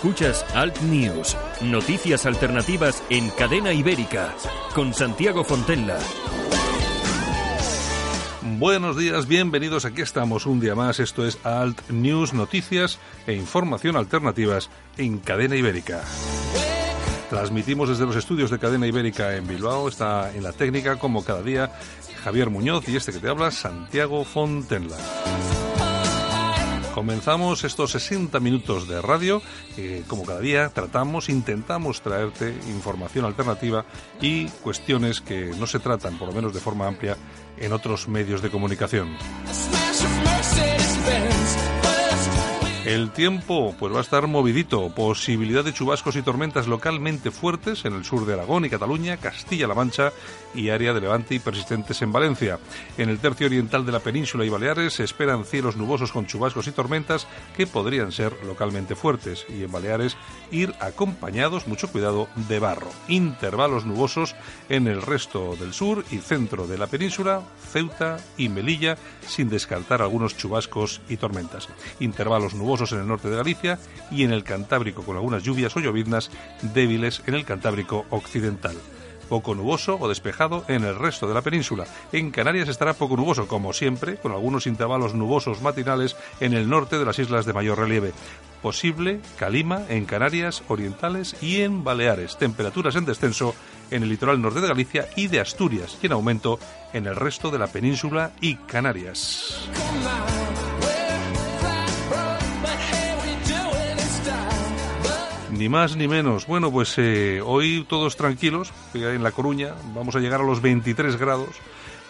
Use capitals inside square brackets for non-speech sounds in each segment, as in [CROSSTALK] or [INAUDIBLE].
Escuchas Alt News, noticias alternativas en cadena ibérica, con Santiago Fontenla. Buenos días, bienvenidos. Aquí estamos un día más. Esto es Alt News, noticias e información alternativas en cadena ibérica. Transmitimos desde los estudios de Cadena Ibérica en Bilbao. Está en la técnica, como cada día, Javier Muñoz y este que te habla, Santiago Fontenla. Comenzamos estos 60 minutos de radio. que como cada día, tratamos, intentamos traerte información alternativa y cuestiones que no se tratan, por lo menos de forma amplia, en otros medios de comunicación. El tiempo pues va a estar movidito, posibilidad de chubascos y tormentas localmente fuertes en el sur de Aragón y Cataluña, Castilla-La Mancha y área de Levante y persistentes en Valencia. En el tercio oriental de la península y Baleares se esperan cielos nubosos con chubascos y tormentas que podrían ser localmente fuertes y en Baleares ir acompañados, mucho cuidado, de barro. Intervalos nubosos en el resto del sur y centro de la península, Ceuta y Melilla, sin descartar algunos chubascos y tormentas. Intervalos nubosos en el norte de Galicia y en el Cantábrico con algunas lluvias o lloviznas débiles en el Cantábrico occidental poco nuboso o despejado en el resto de la península. En Canarias estará poco nuboso, como siempre, con algunos intervalos nubosos matinales en el norte de las islas de mayor relieve. Posible calima en Canarias orientales y en Baleares. Temperaturas en descenso en el litoral norte de Galicia y de Asturias y en aumento en el resto de la península y Canarias. Ni más ni menos. Bueno, pues eh, hoy todos tranquilos, en La Coruña vamos a llegar a los 23 grados.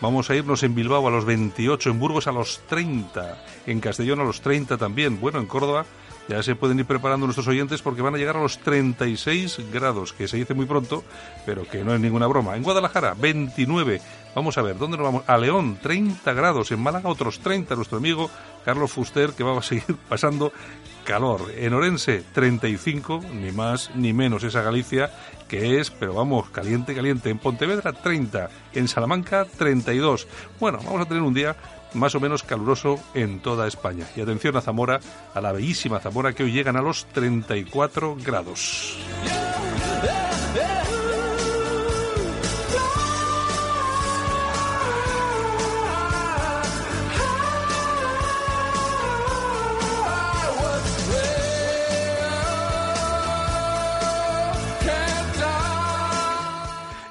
Vamos a irnos en Bilbao a los 28, en Burgos a los 30, en Castellón a los 30 también. Bueno, en Córdoba ya se pueden ir preparando nuestros oyentes porque van a llegar a los 36 grados, que se dice muy pronto, pero que no es ninguna broma. En Guadalajara, 29. Vamos a ver, ¿dónde nos vamos? A León, 30 grados. En Málaga, otros 30. Nuestro amigo Carlos Fuster, que va a seguir [LAUGHS] pasando calor. En Orense, 35, ni más ni menos. Esa Galicia que es, pero vamos, caliente, caliente. En Pontevedra, 30. En Salamanca, 32. Bueno, vamos a tener un día más o menos caluroso en toda España. Y atención a Zamora, a la bellísima Zamora, que hoy llegan a los 34 grados.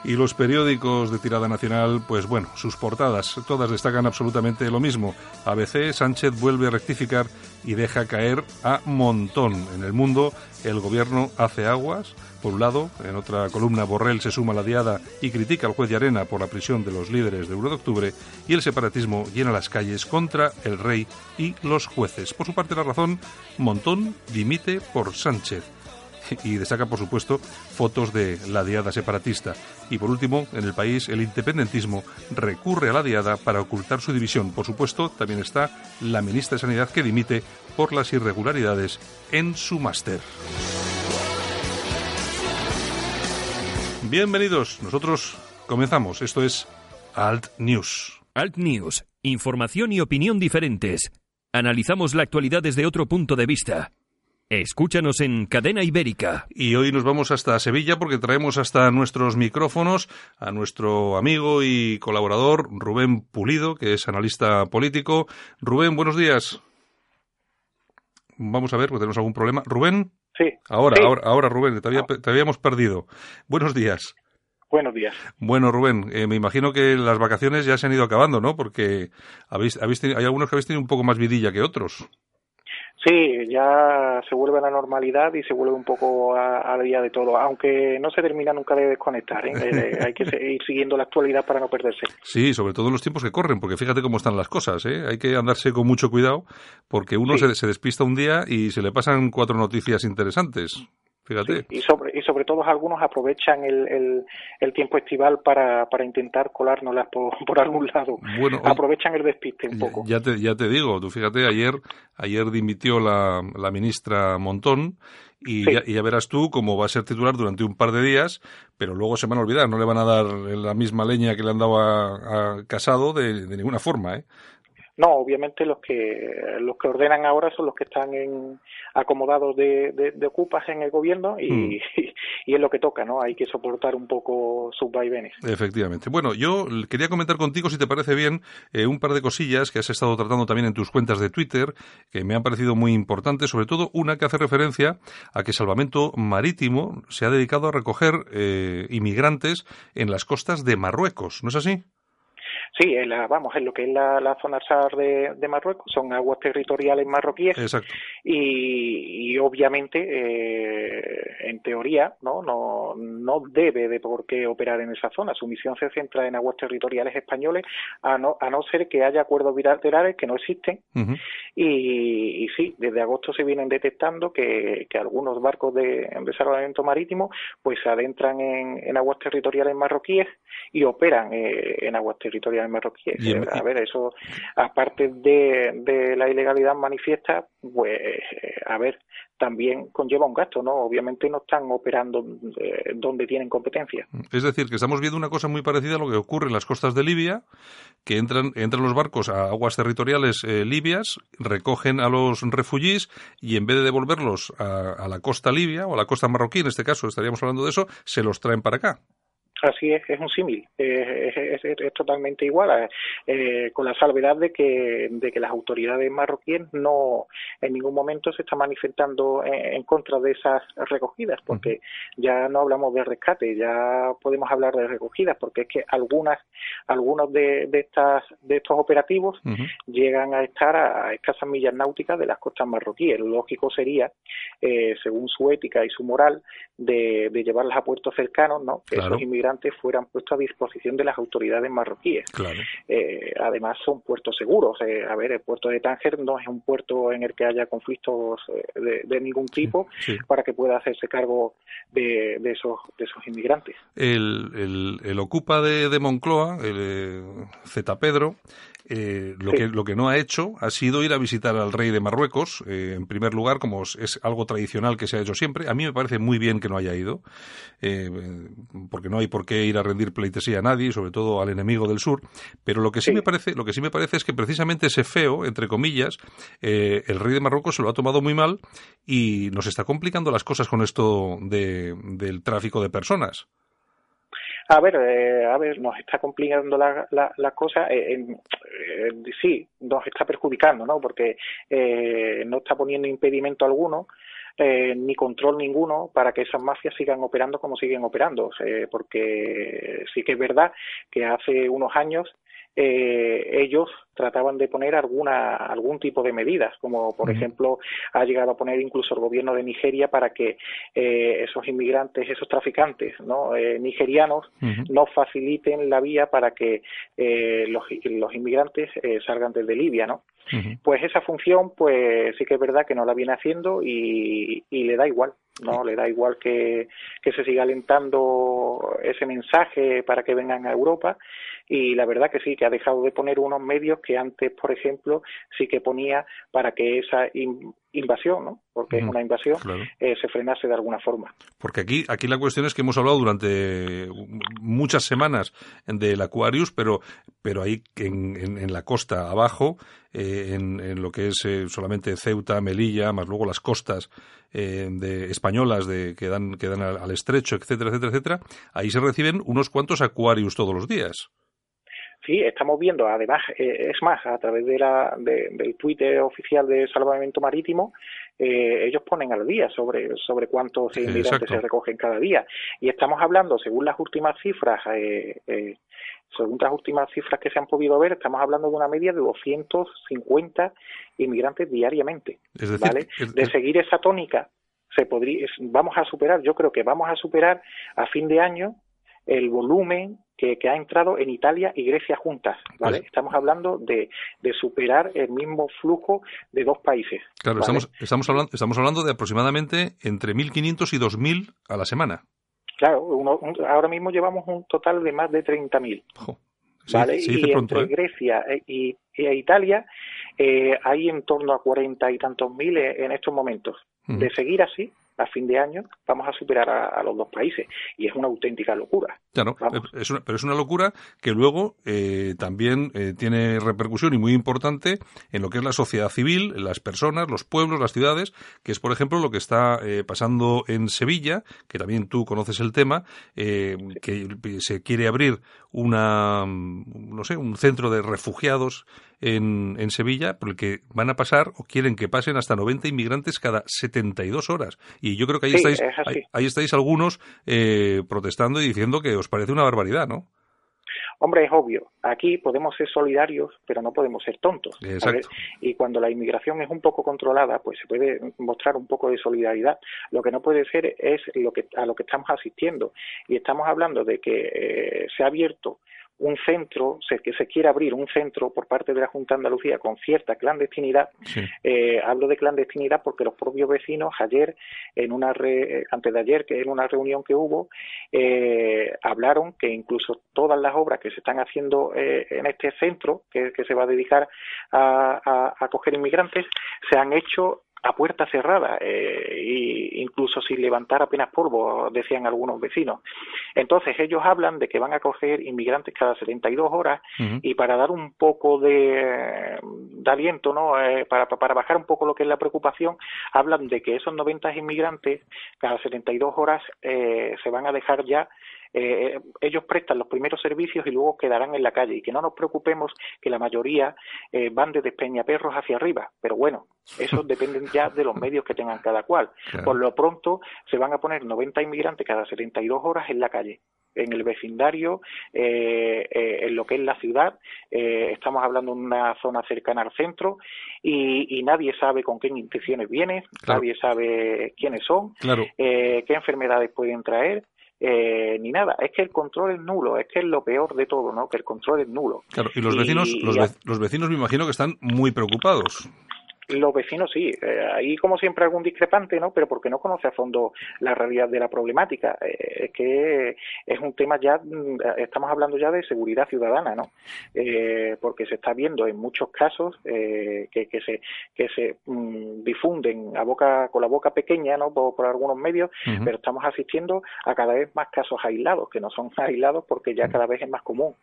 Y los periódicos de tirada nacional, pues bueno, sus portadas todas destacan absolutamente lo mismo. ABC, Sánchez vuelve a rectificar y deja caer a montón. En el mundo, el gobierno hace aguas. Por un lado, en otra columna, Borrell se suma a la diada y critica al juez de Arena por la prisión de los líderes de 1 de octubre y el separatismo llena las calles contra el rey y los jueces. Por su parte, la razón, Montón dimite por Sánchez y destaca, por supuesto, fotos de la diada separatista. Y por último, en el país, el independentismo recurre a la diada para ocultar su división. Por supuesto, también está la ministra de Sanidad que dimite por las irregularidades en su máster. Bienvenidos, nosotros comenzamos. Esto es Alt News. Alt News, información y opinión diferentes. Analizamos la actualidad desde otro punto de vista. Escúchanos en Cadena Ibérica. Y hoy nos vamos hasta Sevilla porque traemos hasta nuestros micrófonos a nuestro amigo y colaborador Rubén Pulido, que es analista político. Rubén, buenos días. Vamos a ver, porque tenemos algún problema. Rubén. Sí. Ahora, ahora, ahora, Rubén, te, habíamos perdido. Buenos días. Buenos días. Bueno, Rubén, eh, me imagino que las vacaciones ya se han ido acabando, ¿no? Porque habéis, habéis hay algunos que habéis tenido un poco más vidilla que otros. Sí, ya se vuelve a la normalidad y se vuelve un poco al día de todo, aunque no se termina nunca de desconectar. ¿eh? [LAUGHS] Eh, hay que ir siguiendo la actualidad para no perderse. Sí, sobre todo en los tiempos que corren, porque fíjate cómo están las cosas. ¿eh? Hay que andarse con mucho cuidado, porque uno se, se despista un día y se le pasan cuatro noticias interesantes y, sobre, y sobre todo algunos aprovechan el, el, tiempo estival para, para intentar colárnoslas por, [LAUGHS] por algún lado. Bueno, aprovechan el despiste un poco. Ya te, ya te digo, tú fíjate, ayer, ayer dimitió la, la ministra Montón y, ya, y, ya, verás tú cómo va a ser titular durante un par de días, pero luego se van a olvidar, no le van a dar la misma leña que le han dado a, Casado de, de ninguna forma, ¿eh? No, obviamente los que los que ordenan ahora son los que están en, acomodados de, de, ocupas en el gobierno y, mm. [LAUGHS] y, es lo que toca, ¿no? Hay que soportar un poco sus vaivenes. Efectivamente. Bueno, yo quería comentar contigo, si te parece bien, eh, un par de cosillas que has estado tratando también en tus cuentas de Twitter que me han parecido muy importantes, sobre todo una que hace referencia a que Salvamento Marítimo se ha dedicado a recoger eh, inmigrantes en las costas de Marruecos, ¿no es así? Sí, en la, vamos, en lo que es la, zona SAR de, Marruecos, son aguas territoriales marroquíes. Exacto. Y, obviamente, eh, en teoría, ¿no? ¿no? No debe de por qué operar en esa zona. Su misión se centra en aguas territoriales españoles, a no, a no ser que haya acuerdos bilaterales que no existen. y, sí, desde agosto se vienen detectando que, que algunos barcos de, de salvamento marítimo pues se adentran en, en aguas territoriales marroquíes y operan eh, en aguas territoriales marroquíes. a ver, eso, aparte de, de la ilegalidad manifiesta, pues, a ver, también conlleva un gasto, ¿no? Obviamente no están operando eh, donde tienen competencia. Es decir, que estamos viendo una cosa muy parecida a lo que ocurre en las costas de Libia, que entran, entran los barcos a aguas territoriales eh, libias, recogen a los refugiés y en vez de devolverlos a, a la costa libia o a la costa marroquí, en este caso estaríamos hablando de eso, se los traen para acá. Así es, es un símil, es, es, totalmente igual, eh, con la salvedad de que, de que las autoridades marroquíes no en ningún momento se están manifestando en, contra de esas recogidas, porque ya no hablamos de rescate, ya podemos hablar de recogidas, porque es que algunas, algunos de, de estas, de estos operativos llegan a estar a, escasas millas náuticas de las costas marroquíes. Lo lógico sería, eh, según su ética y su moral, de, de llevarlas a puertos cercanos, ¿no? Que esos inmigrantes fueran puestos a disposición de las autoridades marroquíes. Eh, además, son puertos seguros. Eh, a ver, el puerto de Tánger no es un puerto en el que haya conflictos eh, de, ningún tipo para que pueda hacerse cargo de, esos, de esos inmigrantes. El, el, ocupa de, de Moncloa, el Z Pedro, eh, lo, que, lo que no ha hecho ha sido ir a visitar al rey de Marruecos, eh, en primer lugar, como es algo tradicional que se ha hecho siempre. A mí me parece muy bien que no haya ido, eh, porque no hay por qué ir a rendir pleitesía a nadie, sobre todo al enemigo del sur. Pero lo que sí, me parece, lo que sí me parece es que precisamente ese feo, entre comillas, el rey de Marruecos se lo ha tomado muy mal y nos está complicando las cosas con esto de, del tráfico de personas. A ver, eh, a ver, nos está complicando la, la, cosa. Eh, sí, nos está perjudicando, ¿no? Porque eh, no está poniendo impedimento alguno. ni control ninguno para que esas mafias sigan operando como siguen operando, porque sí que es verdad que hace unos años eh, ellos trataban de poner alguna algún tipo de medidas, como por ejemplo ha llegado a poner incluso el gobierno de Nigeria para que eh, esos inmigrantes, esos traficantes ¿no? Eh, nigerianos no faciliten la vía para que eh, los, los, inmigrantes salgan desde Libia, ¿no? Pues esa función, pues sí que es verdad que no la viene haciendo y, y le da igual. no le da igual que, que se siga alentando ese mensaje para que vengan a Europa y la verdad que sí, que ha dejado de poner unos medios que antes, por ejemplo, sí que ponía para que esa invasión, ¿no? porque es una invasión, eh, se frenase de alguna forma. Porque aquí, aquí la cuestión es que hemos hablado durante muchas semanas del Aquarius, pero, pero ahí en, en, la costa abajo, eh, en, en, lo que es eh, solamente Ceuta, Melilla, más luego las costas de españolas de, que dan, que dan al, al estrecho, etcétera, etcétera, etcétera, ahí se reciben unos cuantos Aquarius todos los días. Sí, estamos viendo, además, eh, es más, a través de la, del Twitter oficial de Salvamento Marítimo, eh, ellos ponen al día sobre, sobre cuántos inmigrantes se recogen cada día. Y estamos hablando, según las últimas cifras, eh, eh, según las últimas cifras que se han podido ver, estamos hablando de una media de 250 inmigrantes diariamente. ¿vale? de seguir esa tónica, se podría, vamos a superar, yo creo que vamos a superar a fin de año el volumen que, ha entrado en Italia y Grecia juntas, ¿vale? Pues estamos hablando de, de, superar el mismo flujo de dos países. Claro, estamos, estamos, hablando, estamos hablando de aproximadamente entre 1.500 y 2.000 a la semana. Claro, ahora mismo llevamos un total de más de 30.000. ¿Vale? y entre ¿eh? Grecia e, y, Italia eh, hay en torno a cuarenta y tantos mil en estos momentos. De seguir así, a fin de año vamos a superar a, los dos países y es una auténtica locura. Claro, es pero es una locura que luego eh, también eh, tiene repercusión y muy importante en lo que es la sociedad civil, las personas, los pueblos, las ciudades, que es por ejemplo lo que está eh, pasando en Sevilla, que también tú conoces el tema, que se quiere abrir una, no sé, un centro de refugiados en, en Sevilla, por el que van a pasar o quieren que pasen hasta 90 inmigrantes cada 72 horas. Y yo creo que ahí estáis, ahí, estáis algunos eh, protestando y diciendo que os parece una barbaridad, ¿no? Hombre, es obvio, aquí podemos ser solidarios, pero no podemos ser tontos. Y cuando la inmigración es un poco controlada, pues se puede mostrar un poco de solidaridad. Lo que no puede ser es lo que, a lo que estamos asistiendo. Y estamos hablando de que eh, se ha abierto un centro, que se quiere abrir un centro por parte de la Junta de Andalucía con cierta clandestinidad. Eh, hablo de clandestinidad porque los propios vecinos ayer, en una antes de ayer, que en una reunión que hubo, eh, hablaron que incluso todas las obras que se están haciendo eh, en este centro, que, se va a dedicar a, a acoger inmigrantes, se han hecho a puerta cerrada, eh, incluso sin levantar apenas polvo, decían algunos vecinos. Entonces ellos hablan de que van a coger inmigrantes cada 72 horas y para dar un poco de, aliento, ¿no? Eh, para, para bajar un poco lo que es la preocupación, hablan de que esos 90 inmigrantes cada 72 horas eh, se van a dejar ya eh, ellos prestan los primeros servicios y luego quedarán en la calle y que no nos preocupemos que la mayoría eh, van desde Peñaperros hacia arriba, pero bueno, eso [LAUGHS] depende ya de los medios que tengan cada cual. Por lo pronto se van a poner 90 inmigrantes cada 72 horas en la calle en el vecindario, eh, eh, en lo que es la ciudad. Eh, estamos hablando de una zona cercana al centro y, nadie sabe con qué intenciones vienen, nadie sabe quiénes son, qué enfermedades pueden traer. Eh, ni nada. Es que el control es nulo, es que es lo peor de todo, ¿no? Que el control es nulo. Claro, y los vecinos, los, vecinos me imagino que están muy preocupados. Los vecinos sí, eh, ahí como siempre algún discrepante, ¿no? Pero porque no conoce a fondo la realidad de la problemática. Eh, es que es un tema ya, mm, estamos hablando ya de seguridad ciudadana, ¿no? Eh, porque se está viendo en muchos casos que, que, se que se mm, difunden a boca con la boca pequeña, ¿no? Por, algunos medios, pero estamos asistiendo a cada vez más casos aislados, que no son [LAUGHS] aislados porque ya cada vez es más común.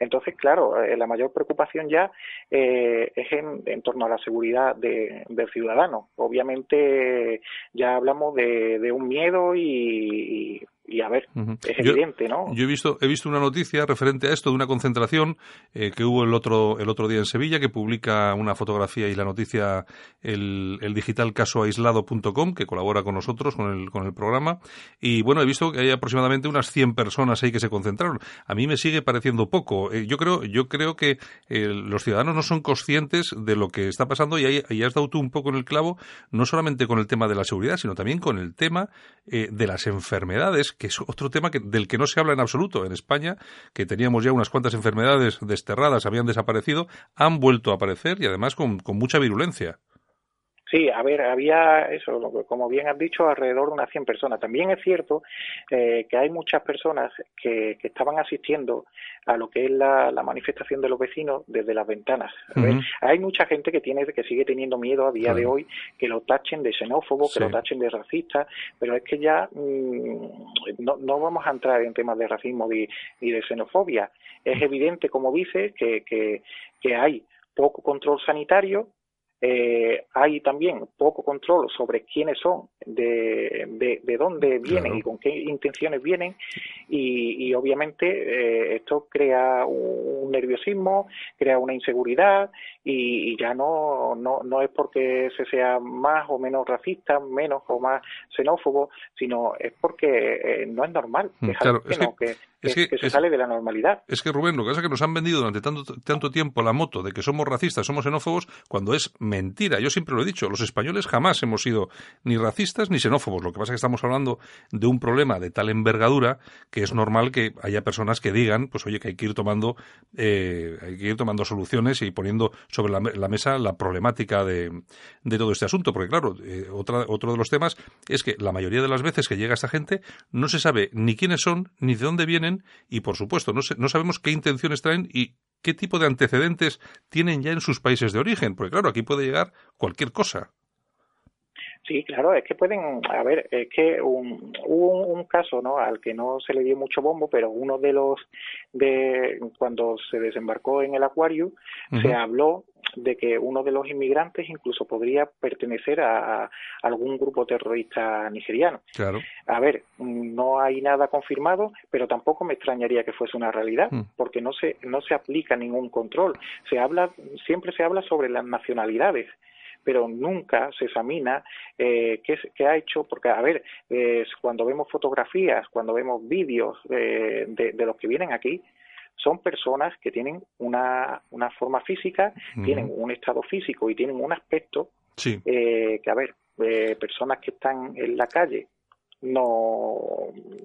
Entonces, claro, la mayor preocupación ya es en, en torno a la seguridad de del ciudadano. Obviamente ya hablamos de, de un miedo y, y a ver, es evidente, ¿no? Yo he visto, he visto una noticia referente a esto de una concentración eh, que hubo el otro, el otro día en Sevilla, que publica una fotografía y la noticia el, el digital casoaislado.com, que colabora con nosotros, con el, con el programa. Y bueno, he visto que hay aproximadamente unas 100 personas ahí que se concentraron. A mí me sigue pareciendo poco. Eh, yo creo, yo creo que eh, los ciudadanos no son conscientes de lo que está pasando y ahí, has dado tú un poco en el clavo, no solamente con el tema de la seguridad, sino también con el tema de las enfermedades que es otro tema que, del que no se habla en absoluto. En España, que teníamos ya unas cuantas enfermedades desterradas, habían desaparecido, han vuelto a aparecer y además con, con mucha virulencia. Sí, a ver, había eso, como bien has dicho, alrededor de unas 100 personas. También es cierto eh, que hay muchas personas que, que, estaban asistiendo a lo que es la, manifestación de los vecinos desde las ventanas. Hay mucha gente que tiene que sigue teniendo miedo a día de hoy que lo tachen de xenófobo, que lo tachen de racista, pero es que ya mm, no, no, vamos a entrar en temas de racismo y, de xenofobia. Es evidente, como dice, que, que, que hay poco control sanitario, eh, hay también poco control sobre quiénes son, de, de, dónde vienen y con qué intenciones vienen. Y, obviamente eh, esto crea un, nerviosismo, crea una inseguridad y, ya no, no, no es porque se sea más o menos racista, menos o más xenófobo, sino es porque eh, no es normal, mm, que, que, se sale de la normalidad. Es que Rubén, lo que pasa es que nos han vendido durante tanto, tanto tiempo la moto de que somos racistas, somos xenófobos, cuando es mentira. Yo siempre lo he dicho, los españoles jamás hemos sido ni racistas ni xenófobos. Lo que pasa es que estamos hablando de un problema de tal envergadura que es normal que haya personas que digan, pues oye, que hay que ir tomando, eh, hay que ir tomando soluciones y poniendo sobre la, mesa la problemática de, de, todo este asunto. Porque claro, eh, otro de los temas es que la mayoría de las veces que llega esta gente no se sabe ni quiénes son, ni de dónde vienen, y por supuesto no, no sabemos qué intenciones traen y qué tipo de antecedentes tienen ya en sus países de origen, porque claro, aquí puede llegar cualquier cosa. Sí, claro, es que pueden, a ver, es que un, hubo un, caso, ¿no? Al que no se le dio mucho bombo, pero uno de los de cuando se desembarcó en el acuario se habló de que uno de los inmigrantes incluso podría pertenecer a, algún grupo terrorista nigeriano. Claro. A ver, no hay nada confirmado, pero tampoco me extrañaría que fuese una realidad, mm. porque no se no se aplica ningún control. Se habla siempre se habla sobre las nacionalidades pero nunca se examina eh, qué, ha hecho, porque, a ver, cuando vemos fotografías, cuando vemos vídeos de, de, los que vienen aquí, son personas que tienen una, una forma física, tienen un estado físico y tienen un aspecto eh, que, a ver, eh, personas que están en la calle no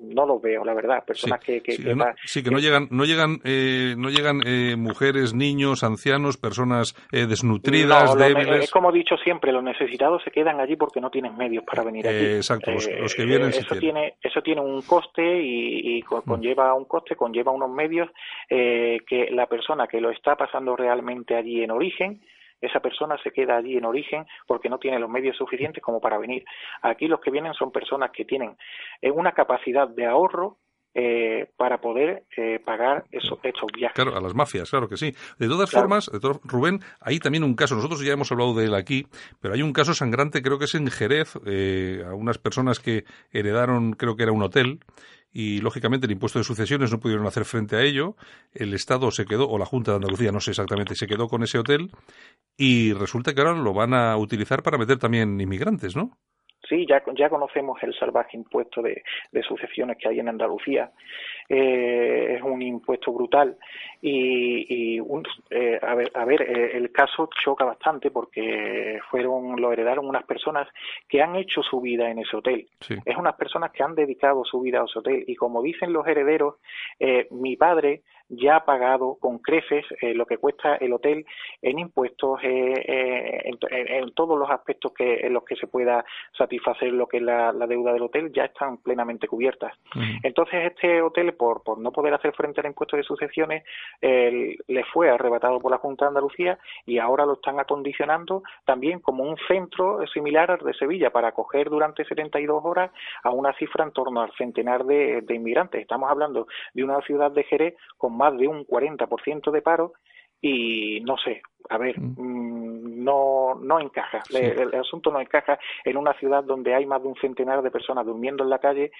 no los veo la verdad personas que, que, sí, que, no, llegan no llegan eh, no llegan eh, mujeres niños ancianos personas eh, desnutridas débiles. es como he dicho siempre los necesitados se quedan allí porque no tienen medios para venir aquí. Exacto los, que vienen eso tiene eso tiene un coste y, mm. conlleva un coste conlleva unos medios que la persona que lo está pasando realmente allí en origen esa persona se queda allí en origen porque no tiene los medios suficientes como para venir. Aquí los que vienen son personas que tienen eh, una capacidad de ahorro eh, para poder eh, pagar esos, estos viajes. Claro, a las mafias, claro que sí. De todas formas, de Rubén, hay también un caso, nosotros ya hemos hablado de él aquí, pero hay un caso sangrante, creo que es en Jerez, a unas personas que heredaron, creo que era un hotel, y lógicamente el impuesto de sucesiones no pudieron hacer frente a ello. El Estado se quedó, o la Junta de Andalucía, no sé exactamente, se quedó con ese hotel y resulta que ahora lo van a utilizar para meter también inmigrantes, ¿no? Sí, ya, ya conocemos el salvaje impuesto de, de sucesiones que hay en Andalucía. Eh, es un impuesto brutal y, y un, eh, a ver, a ver eh, el caso choca bastante porque fueron lo heredaron unas personas que han hecho su vida en ese hotel. Es unas personas que han dedicado su vida a ese hotel y como dicen los herederos, eh, mi padre ya ha pagado con creces eh, lo que cuesta el hotel en impuestos, eh, eh en, en, todos los aspectos que en los que se pueda satisfacer lo que es la, deuda del hotel ya están plenamente cubiertas. Entonces este hotel, por, por no poder hacer frente al impuesto de sucesiones, le fue arrebatado por la Junta de Andalucía y ahora lo están acondicionando también como un centro similar al de Sevilla para acoger durante 72 horas a una cifra en torno al centenar de, de inmigrantes. Estamos hablando de una ciudad de Jerez con más de un 40% de paro y no sé, a ver, mm. Mm, no, no encaja, el, asunto no encaja en una ciudad donde hay más de un centenar de personas durmiendo en la calle,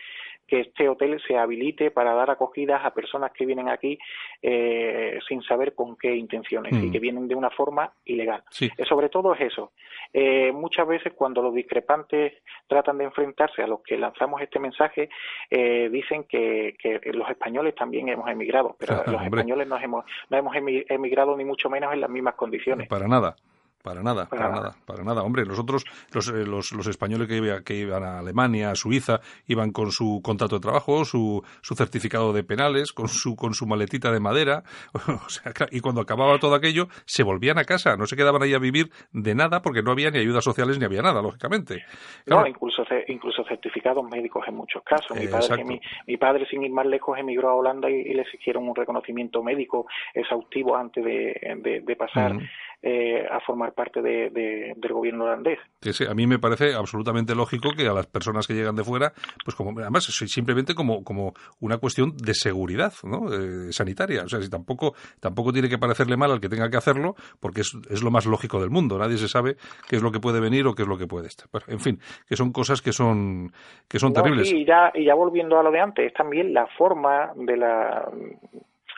que este hotel se habilite para dar acogidas a personas que vienen aquí eh, sin saber con qué intenciones y mm. que vienen de una forma ilegal. Eh, sobre todo es eso. Eh, muchas veces cuando los discrepantes tratan de enfrentarse a los que lanzamos este mensaje, dicen que, que, los españoles también hemos emigrado, pero los españoles no hemos, no hemos emigrado ni mucho menos en las mismas condiciones. Para nada. Para nada, para, nada. para nada. Hombre, nosotros, los, eh, los, los españoles que, que, iban a Alemania, a Suiza, iban con su contrato de trabajo, su, su certificado de penales, con su, con su maletita de madera, [LAUGHS] o sea, y cuando acababa todo aquello, se volvían a casa, no se quedaban ahí a vivir de nada porque no había ni ayudas sociales ni había nada, lógicamente. No, incluso, incluso certificados médicos en muchos casos. Mi padre, mi, padre, sin ir más lejos, emigró a Holanda y, le exigieron un reconocimiento médico exhaustivo antes de, de, pasar. Eh, a formar parte de, del gobierno holandés. a mí me parece absolutamente lógico que a las personas que llegan de fuera, pues como además simplemente como, como una cuestión de seguridad ¿no? Eh, sanitaria. O sea, si tampoco, tampoco tiene que parecerle mal al que tenga que hacerlo, porque es, es, lo más lógico del mundo. Nadie se sabe qué es lo que puede venir o qué es lo que puede estar. en fin, que son cosas que son, que son terribles. y ya, y ya volviendo a lo de antes, es también la forma de la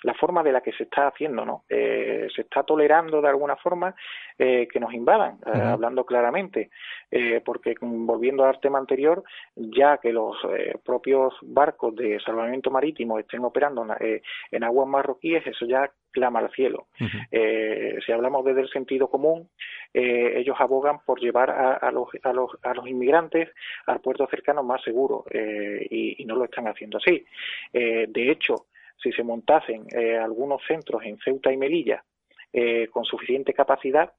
la forma de la que se está haciendo, ¿no? Eh, se está tolerando de alguna forma eh, que nos invadan, eh, hablando claramente, porque volviendo al tema anterior, ya que los propios barcos de salvamento marítimo estén operando en aguas marroquíes, eso ya clama al cielo. si hablamos desde el sentido común, ellos abogan por llevar a, los, a, los, a los inmigrantes al puerto cercano más seguro y, y, no lo están haciendo así. de hecho, si se montasen eh, algunos centros en Ceuta y Melilla eh, con suficiente capacidad,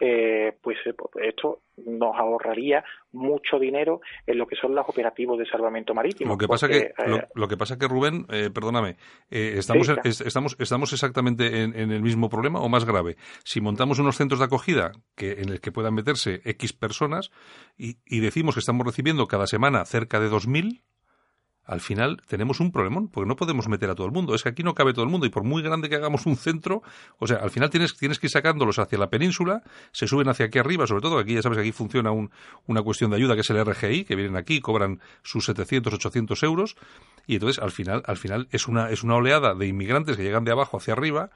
eh, pues esto nos ahorraría mucho dinero en lo que son los operativos de salvamento marítimo. Lo que pasa que lo, que pasa que Rubén, perdóname, estamos estamos estamos exactamente en, el mismo problema o más grave. Si montamos unos centros de acogida que en el que puedan meterse x personas y, y decimos que estamos recibiendo cada semana cerca de 2.000 al final tenemos un problemón, porque no podemos meter a todo el mundo. Es que aquí no cabe todo el mundo y por muy grande que hagamos un centro, o sea, al final tienes, tienes que ir sacándolos hacia la península, se suben hacia aquí arriba, sobre todo aquí ya sabes que aquí funciona un, una cuestión de ayuda que es el RGI, que vienen aquí, cobran sus 700, 800 euros y entonces al final, al final es una, es una oleada de inmigrantes que llegan de abajo hacia arriba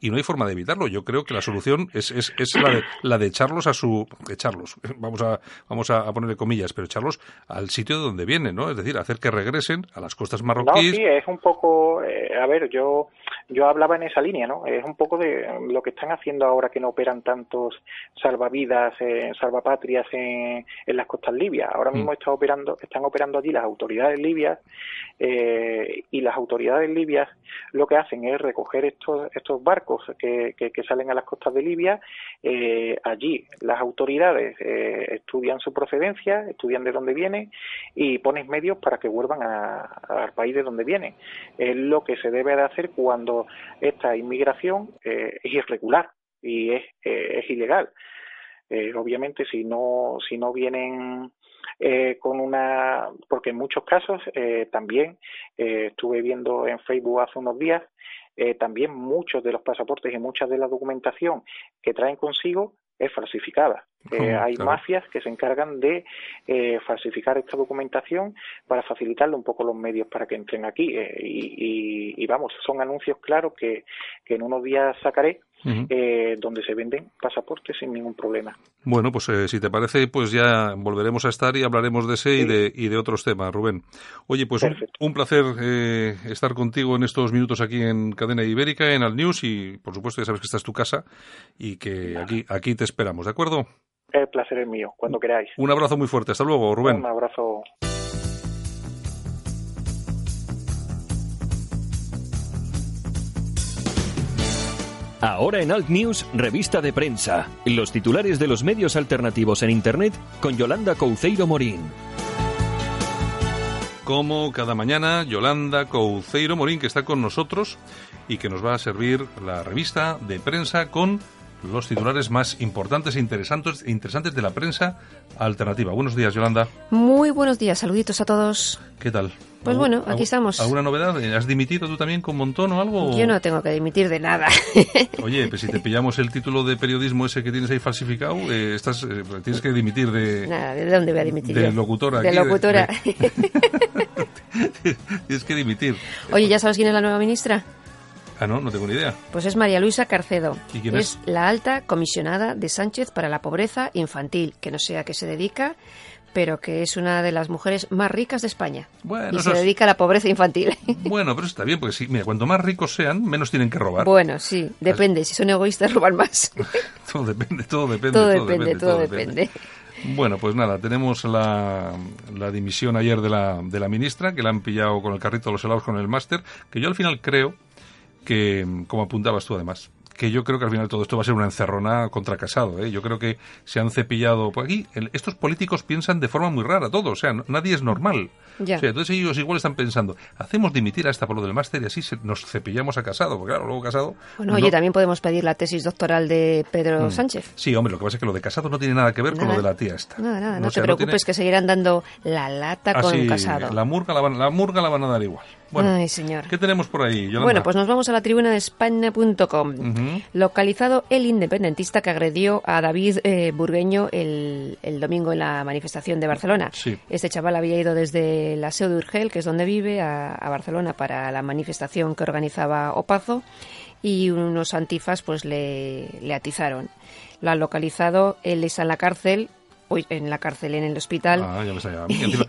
y no hay forma de evitarlo. Yo creo que la solución es, es, es la, de, la de echarlos a su... echarlos, [LAUGHS] vamos a, vamos a ponerle comillas, pero echarlos al sitio de donde vienen, ¿no? Es decir, hacer que regresen a las costas marroquíes. No, sí, es un poco... Eh, a ver, yo yo hablaba en esa línea, ¿no? Es un poco de lo que están haciendo ahora que no operan tantos salvavidas, eh, salvapatrias en, en, las costas libias. Ahora mismo mm. está operando, están operando allí las autoridades libias eh, y las autoridades libias lo que hacen es recoger estos, estos barcos que, que, salen a las costas de Libia. Eh, allí las autoridades eh, estudian su procedencia, estudian de dónde vienen y ponen medios para que vuelvan al país de donde vienen. Es lo que se debe de hacer cuando esta inmigración es irregular y es, es ilegal. obviamente si no si no vienen eh, con una, porque en muchos casos eh, también eh, estuve viendo en Facebook hace unos días, también muchos de los pasaportes y mucha de la documentación que traen consigo es falsificada. [LAUGHS] hay mafias que se encargan de falsificar esta documentación para facilitarle un poco los medios para que entren aquí. y, y, vamos, son anuncios claros que, que en unos días sacaré eh, donde se venden pasaportes sin ningún problema. Bueno, pues eh, si te parece, pues ya volveremos a estar y hablaremos de ese y, de, y de otros temas, Rubén. Oye, pues un, placer eh, estar contigo en estos minutos aquí en Cadena Ibérica, en Al News y por supuesto ya sabes que esta es tu casa y que aquí, aquí te esperamos, ¿de acuerdo? El placer es mío, cuando queráis. Un abrazo muy fuerte, hasta luego, Rubén. Un abrazo. Ahora en Alt News, revista de prensa. Los titulares de los medios alternativos en Internet con Yolanda Couceiro Morín. Como cada mañana, Yolanda Couceiro Morín, que está con nosotros y que nos va a servir la revista de prensa con los titulares más importantes e interesantes, interesantes de la prensa alternativa. Buenos días, Yolanda. Muy buenos días, saluditos a todos. ¿Qué tal? Pues bueno, aquí estamos. ¿Alguna novedad? ¿Has dimitido tú también con Montón o algo? Yo no tengo que dimitir de nada. [LAUGHS] Oye, pues si te pillamos el título de periodismo ese que tienes ahí falsificado, eh, estás, eh, tienes que dimitir de... Nada, ¿de dónde voy a dimitir De locutora. De locutora. [LAUGHS] tienes que dimitir. Oye, ¿ya sabes quién es la nueva ministra? Ah, no, no tengo ni idea. Pues es María Luisa Carcedo. ¿Y quién es? Es la alta comisionada de Sánchez para la pobreza infantil, que no sé a qué se dedica, pero que es una de las mujeres más ricas de España. Bueno, y se dedica a la pobreza infantil. [LAUGHS] Bueno, pero está bien, porque sí, mira, cuanto más ricos sean, menos tienen que robar. Bueno, sí, depende. Si son egoístas, [LAUGHS] roban más. [LAUGHS] todo depende, todo depende. Todo, depende, todo depende. Bueno, pues nada, tenemos la, la, dimisión ayer de la, de la ministra, que la han pillado con el carrito de los helados con el máster, que yo al final creo que, como apuntabas tú además, que yo creo que al final todo esto va a ser una encerrona contra Casado. ¿eh? Yo creo que se han cepillado. Por aquí, estos políticos piensan de forma muy rara todo. O sea, nadie es normal. entonces ellos igual están pensando, hacemos dimitir a esta por lo del máster y así nos cepillamos a Casado. Porque claro, luego Casado. Bueno, oye, también podemos pedir la tesis doctoral de Pedro mm. Sánchez. Sí, hombre, lo que pasa es que lo de Casado no tiene nada que ver con lo de la tía esta. Nada, nada, no, te preocupes que seguirán dando la lata ah, con Casado. La murga la, van, la murga la van a dar igual. Bueno, Ay, señor. ¿qué tenemos por ahí, Yolanda? Bueno, pues nos vamos a la tribuna de España.com. Localizado el independentista que agredió a David eh, Burgueño el, domingo en la manifestación de Barcelona. Este chaval había ido desde la Seu de Urgel, que es donde vive, a, Barcelona para la manifestación que organizaba Opazo y unos antifas pues le, le atizaron. Lo han localizado, él está en la cárcel, en la cárcel, en el hospital. Ah, ya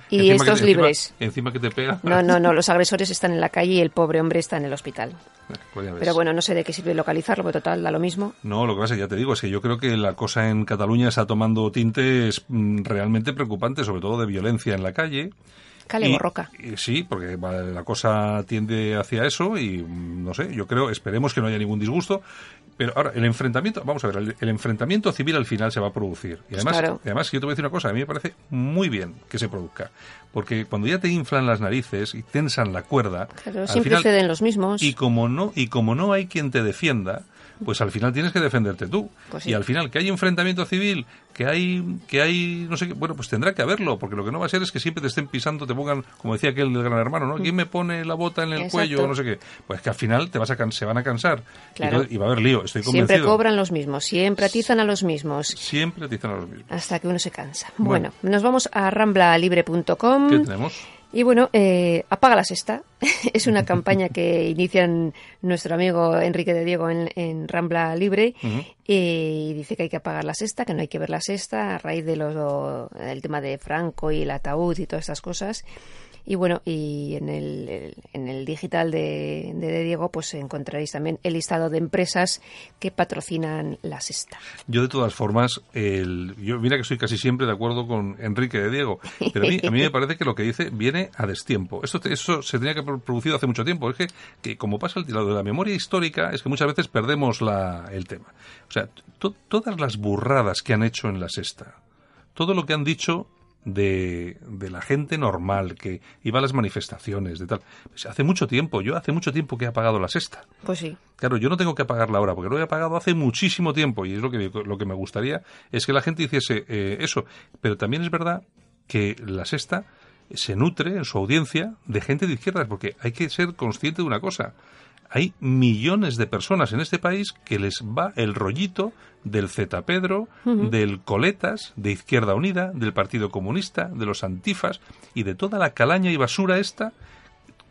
y [LAUGHS] estos libres. Encima, que te pega. No, no, no, [LAUGHS] los agresores están en la calle y el pobre hombre está en el hospital. Eh, pues Pero bueno, no sé de qué sirve localizarlo, pero total, da lo mismo. No, lo que pasa, ya te digo, es que yo creo que la cosa en Cataluña está tomando tintes mm, realmente preocupantes, sobre todo de violencia en la calle Cale borroca. sí, porque la cosa tiende hacia eso y mm, no sé, yo creo, esperemos que no haya ningún disgusto. Pero ahora, el enfrentamiento, vamos a ver, el, enfrentamiento civil al final se va a producir. Y además, además, yo te voy a decir una cosa, a mí me parece muy bien que se produzca. Porque cuando ya te inflan las narices y tensan la cuerda. Claro, siempre ceden los mismos. Y como no, y como no hay quien te defienda, pues al final tienes que defenderte tú. Pues y al final, que hay enfrentamiento civil, que hay, que hay, no sé qué, bueno, pues tendrá que haberlo, porque lo que no va a ser es que siempre te estén pisando, te pongan, como decía aquel del gran hermano, ¿no? ¿Quién me pone la bota en el cuello? No sé qué. Pues que al final te vas a se van a cansar. Y, va a haber lío, estoy convencido. Siempre cobran los mismos, siempre atizan a los mismos. Siempre atizan a los mismos. Hasta que uno se cansa. Bueno, nos vamos a ramblalibre.com. ¿Qué tenemos? Y bueno, eh, apaga la sexta. [LAUGHS] es una campaña que [LAUGHS] inician nuestro amigo Enrique de Diego en, Rambla Libre y dice que hay que apagar la sexta, que no hay que ver la sexta a raíz de del tema de Franco y el ataúd y todas estas cosas. Y bueno, y en el, en el digital de, de, Diego, pues encontraréis también el listado de empresas que patrocinan la sexta. Yo, de todas formas, el, yo mira que soy casi siempre de acuerdo con Enrique de Diego, pero a mí, a mí me parece que lo que dice viene a destiempo. Esto, eso se tenía que haber producido hace mucho tiempo. Es que, que como pasa el lado de la memoria histórica, es que muchas veces perdemos la, el tema. O sea, todas las burradas que han hecho en la sexta, todo lo que han dicho de, de, la gente normal que iba a las manifestaciones, de tal. Pues hace mucho tiempo, yo hace mucho tiempo que he apagado la sexta. Pues sí. Claro, yo no tengo que apagarla ahora, porque lo he apagado hace muchísimo tiempo y es lo que, lo que me gustaría, es que la gente hiciese eh, eso. Pero también es verdad que la sexta se nutre en su audiencia de gente de izquierdas, porque hay que ser consciente de una cosa hay millones de personas en este país que les va el rollito del Z Pedro, del Coletas, de Izquierda Unida, del Partido Comunista, de los Antifas y de toda la calaña y basura esta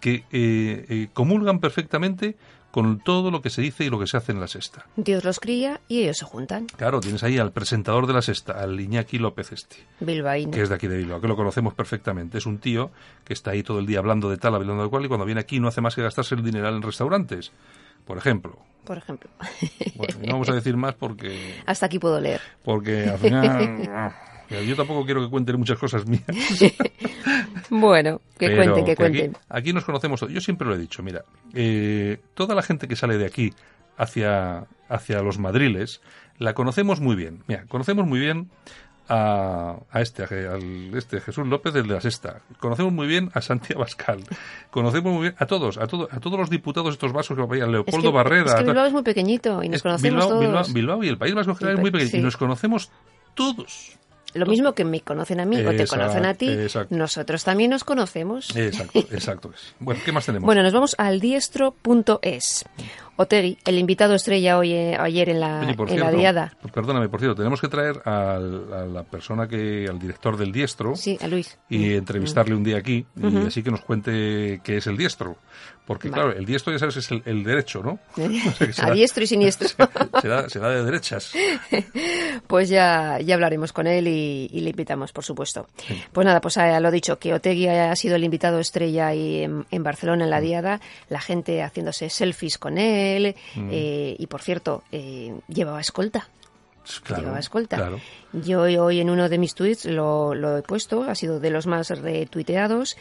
que eh, eh, comulgan perfectamente con todo lo que se dice y lo que se hace en la sexta. Dios los cría y ellos se juntan. Claro, tienes ahí al presentador de la sexta, al Iñaki López Este. Bilbaíno. Que es de aquí de Bilbao, que lo conocemos perfectamente. Es un tío que está ahí todo el día hablando de tal, hablando de cual, y cuando viene aquí no hace más que gastarse el dineral en restaurantes. Por ejemplo. Por ejemplo. Bueno, no vamos a decir más porque... [LAUGHS] Hasta aquí puedo leer. Porque al final... [LAUGHS] Yo tampoco quiero que cuenten muchas cosas mías. [LAUGHS] bueno, que cuenten, que, cuenten. Aquí, nos conocemos. Yo siempre lo he dicho, mira, eh, toda la gente que sale de aquí hacia, hacia los madriles, la conocemos muy bien. Mira, conocemos muy bien a, a, este, al este Jesús López del de la Sexta. Conocemos muy bien a Santiago Bascal. Conocemos muy bien a todos, a, todo, a todos los diputados estos vascos que vayan, Leopoldo Barrera. Es que Bilbao es muy pequeñito y nos conocemos todos. Bilbao, y el País Vasco general es muy pequeño y nos conocemos todos. Lo mismo que me conocen a mí o te conocen a ti, nosotros también nos conocemos. Exacto, exacto. Bueno, ¿qué más tenemos? Bueno, nos vamos al diestro.es. Otegi, el invitado estrella hoy, eh, ayer en la, en la diada. Perdóname, por cierto, tenemos que traer a la persona que, al director del diestro. Sí, a Luis. Y entrevistarle un día aquí, y así que nos cuente qué es el diestro. Porque, claro, el diestro, ya sabes, es el, derecho, ¿no? [LAUGHS] a diestro y siniestro. [LAUGHS] será, de derechas. [LAUGHS] pues ya, ya hablaremos con él y, le invitamos, por supuesto. Pues nada, pues a, lo dicho, que Otegui ha sido el invitado estrella ahí en, Barcelona en la mm. diada, la gente haciéndose selfies con él mm. eh, y, por cierto, eh, llevaba escolta. Claro, llevaba escolta. Yo hoy en uno de mis tweets lo, lo, he puesto, ha sido de los más retuiteados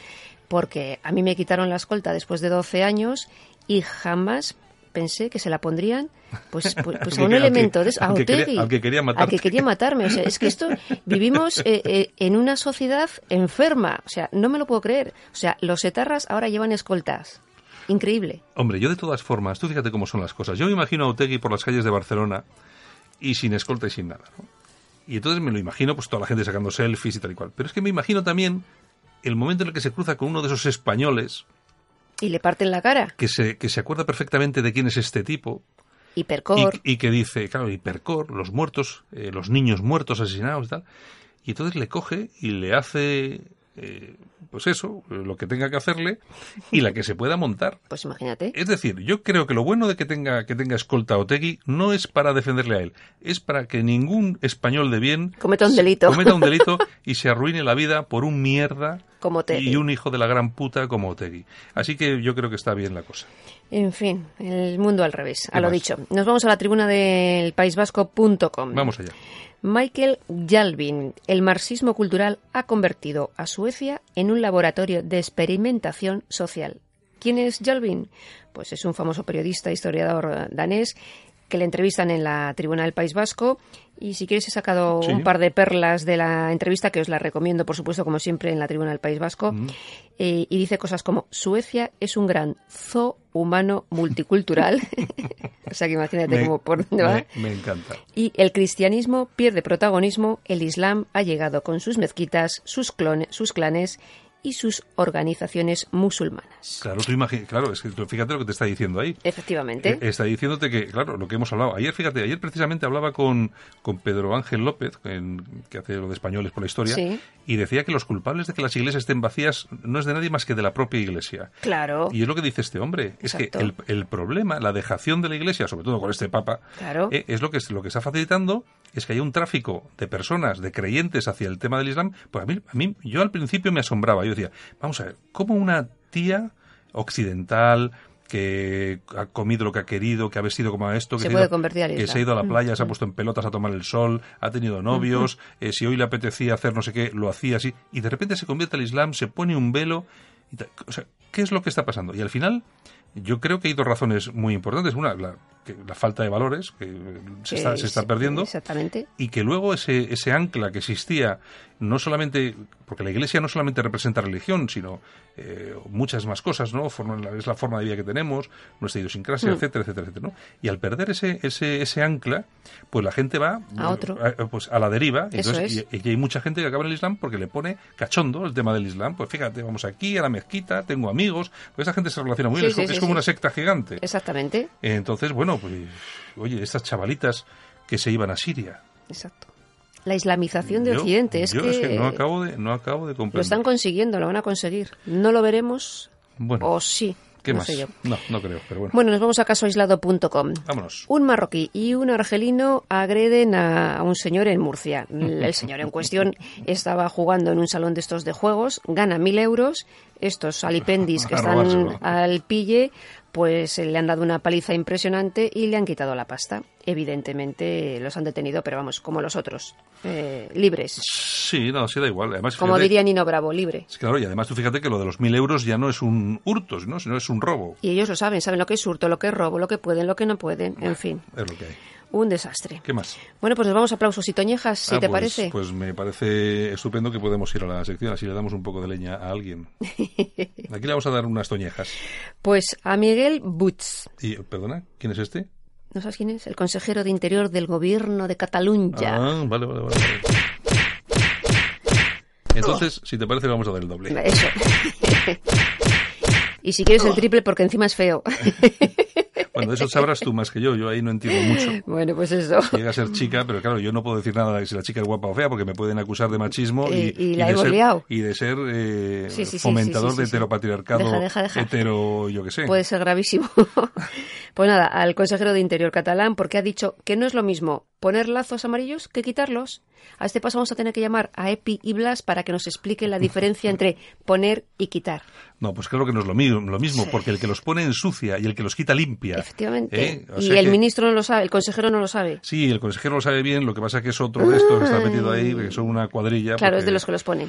porque a mí me quitaron la escolta después de 12 años y jamás pensé que se la pondrían pues, pues, pues [LAUGHS] a un elemento de a Otegi, al que quería Al que quería matarme. O sea, es que esto vivimos eh, eh, en una sociedad enferma. O sea, no me lo puedo creer. O sea, los etarras ahora llevan escoltas. Increíble. Hombre, yo de todas formas, tú fíjate cómo son las cosas. Yo me imagino a Otegi por las calles de Barcelona y sin escolta y sin nada. Y entonces me lo imagino, pues toda la gente sacando selfies y tal y cual. Pero es que me imagino también el momento en el que se cruza con uno de esos españoles. Y le parten la cara. Que se, que se acuerda perfectamente de quién es este tipo. Hipercor. Y, que dice, claro, Hipercor, los muertos, eh, los niños muertos asesinados y tal. Y entonces le coge y le hace eh, pues eso, lo que tenga que hacerle y la que se pueda montar. [LAUGHS] Pues imagínate. Es decir, yo creo que lo bueno de que tenga que tenga escolta Otegui no es para defenderle a él, es para que ningún español de bien cometa un delito, cometa un delito [LAUGHS] y se arruine la vida por un mierda como y un hijo de la gran puta como Otegui. Así que yo creo que está bien la cosa. En fin, el mundo al revés, a lo dicho. Nos vamos a la tribuna del paisvasco.com. Vamos allá. Michael Jalvin. El marxismo cultural ha convertido a Suecia en un laboratorio de experimentación social. ¿Quién es Jalvin? Pues es un famoso periodista, historiador danés que le entrevistan en la Tribuna del País Vasco. Y si quieres, he sacado un par de perlas de la entrevista que os la recomiendo, por supuesto, como siempre, en la Tribuna del País Vasco. Mm. Eh, y dice cosas como: Suecia es un gran zoo humano multicultural. [LAUGHS] o sea que imagínate cómo por dónde va. Me, encanta. Y el cristianismo pierde protagonismo, el Islam ha llegado con sus mezquitas, sus, clones, sus clanes y sus organizaciones musulmanas. Claro, tú claro, es que fíjate lo que te está diciendo ahí. Efectivamente. Eh, está diciéndote que, claro, lo que hemos hablado. Ayer, fíjate, ayer precisamente hablaba con, con Pedro Ángel López, que hace lo de españoles por la historia, y decía que los culpables de que las iglesias estén vacías no es de nadie más que de la propia iglesia. Claro. Y es lo que dice este hombre. Es que el, el, problema, la dejación de la iglesia, sobre todo con este papa, eh, es lo que, lo que está facilitando es que hay un tráfico de personas, de creyentes hacia el tema del Islam. Pues a mí, a mí yo al principio me asombraba. Yo decía, vamos a ver, ¿cómo una tía occidental que ha comido lo que ha querido, que ha vestido como esto, que, se, ha ido a la playa, se ha mm. puesto en pelotas a tomar el sol, ha tenido novios, eh, si hoy le apetecía hacer no sé qué, lo hacía así, y de repente se convierte al Islam, se pone un velo. o sea, ¿qué es lo que está pasando? Y al final, yo creo que hay dos razones muy importantes. Una, la, la falta de valores que se, está, se está perdiendo. Exactamente. Y que luego ese, ese ancla que existía, no solamente, porque la Iglesia no solamente representa religión, sino eh, muchas más cosas, ¿no? es la forma de vida que tenemos, nuestra idiosincrasia, mm. etcétera, etcétera, etcétera, ¿no? Y al perder ese, ese, ese ancla, pues la gente va a, otro. pues a la deriva. Entonces, y, hay mucha gente que acaba en el Islam porque le pone cachondo el tema del Islam. Pues fíjate, vamos aquí a la mezquita, tengo amigos, pues esa gente se relaciona muy bien, es, como una secta gigante. Exactamente. Entonces, bueno, pues, oye, estas chavalitas que se iban a Siria. Exacto. La islamización de Occidente es, que no acabo de no acabo de comprender. Lo están consiguiendo, lo van a conseguir. No lo veremos. Bueno. O sí. ¿Qué más? No, no creo, pero bueno. Bueno, nos vamos a casoaislado.com. Vámonos. Un marroquí y un argelino agreden a, un señor en Murcia. [LAUGHS] El señor en cuestión estaba jugando en un salón de estos de juegos, gana mil euros. Estos alipendis que [LAUGHS] están al pille pues le han dado una paliza impresionante y le han quitado la pasta. Evidentemente los han detenido, pero vamos, como los otros, eh, libres. Sí, no, sí da igual. Además, como diría Nino Bravo, libre. Claro, y además tú fíjate que lo de los mil euros ya no es un hurto, ¿no? sino es un robo. Y ellos lo saben, saben lo que es hurto, lo que es robo, lo que pueden, lo que no pueden, en fin. Es lo que hay. Un desastre. ¿Qué más? Bueno, pues nos vamos a aplausos y toñejas, si ah, te pues, parece. Pues me parece estupendo que podemos ir a la sección, así le damos un poco de leña a alguien. [LAUGHS] Aquí le vamos a dar unas toñejas. Pues a Miguel Butz. Y, perdona, ¿quién es este? ¿No sabes quién es? El consejero de Interior del Gobierno de Cataluña. Ah, vale, vale, vale. Entonces, si te parece, vamos a dar el doble. Eso. [LAUGHS] y si quieres el triple, porque encima es feo. [LAUGHS] Bueno, eso sabrás tú más que yo, yo ahí no entiendo mucho. [LAUGHS] Bueno, pues eso. Llega a ser chica, pero claro, yo no puedo decir nada de si la chica es guapa o fea, porque me pueden acusar de machismo y, y, la de, ser, y de ser eh, fomentador de heteropatriarcado, deja, deja, hetero, yo qué sé. Puede ser gravísimo. [LAUGHS] pues nada, al consejero de Interior catalán, porque ha dicho que no es lo mismo poner lazos amarillos que quitarlos. A este paso vamos a tener que llamar a Epi y Blas para que nos expliquen la diferencia entre poner y quitar. No, pues creo que no es lo mismo, lo mismo porque el que los pone ensucia y el que los quita limpia. Efectivamente. ¿eh? y el ministro no lo sabe, el consejero no lo sabe. Sí, el consejero lo sabe bien, lo que pasa es que es otro de estos que está metido ahí, que son una cuadrilla. Claro, es de los que los ponen.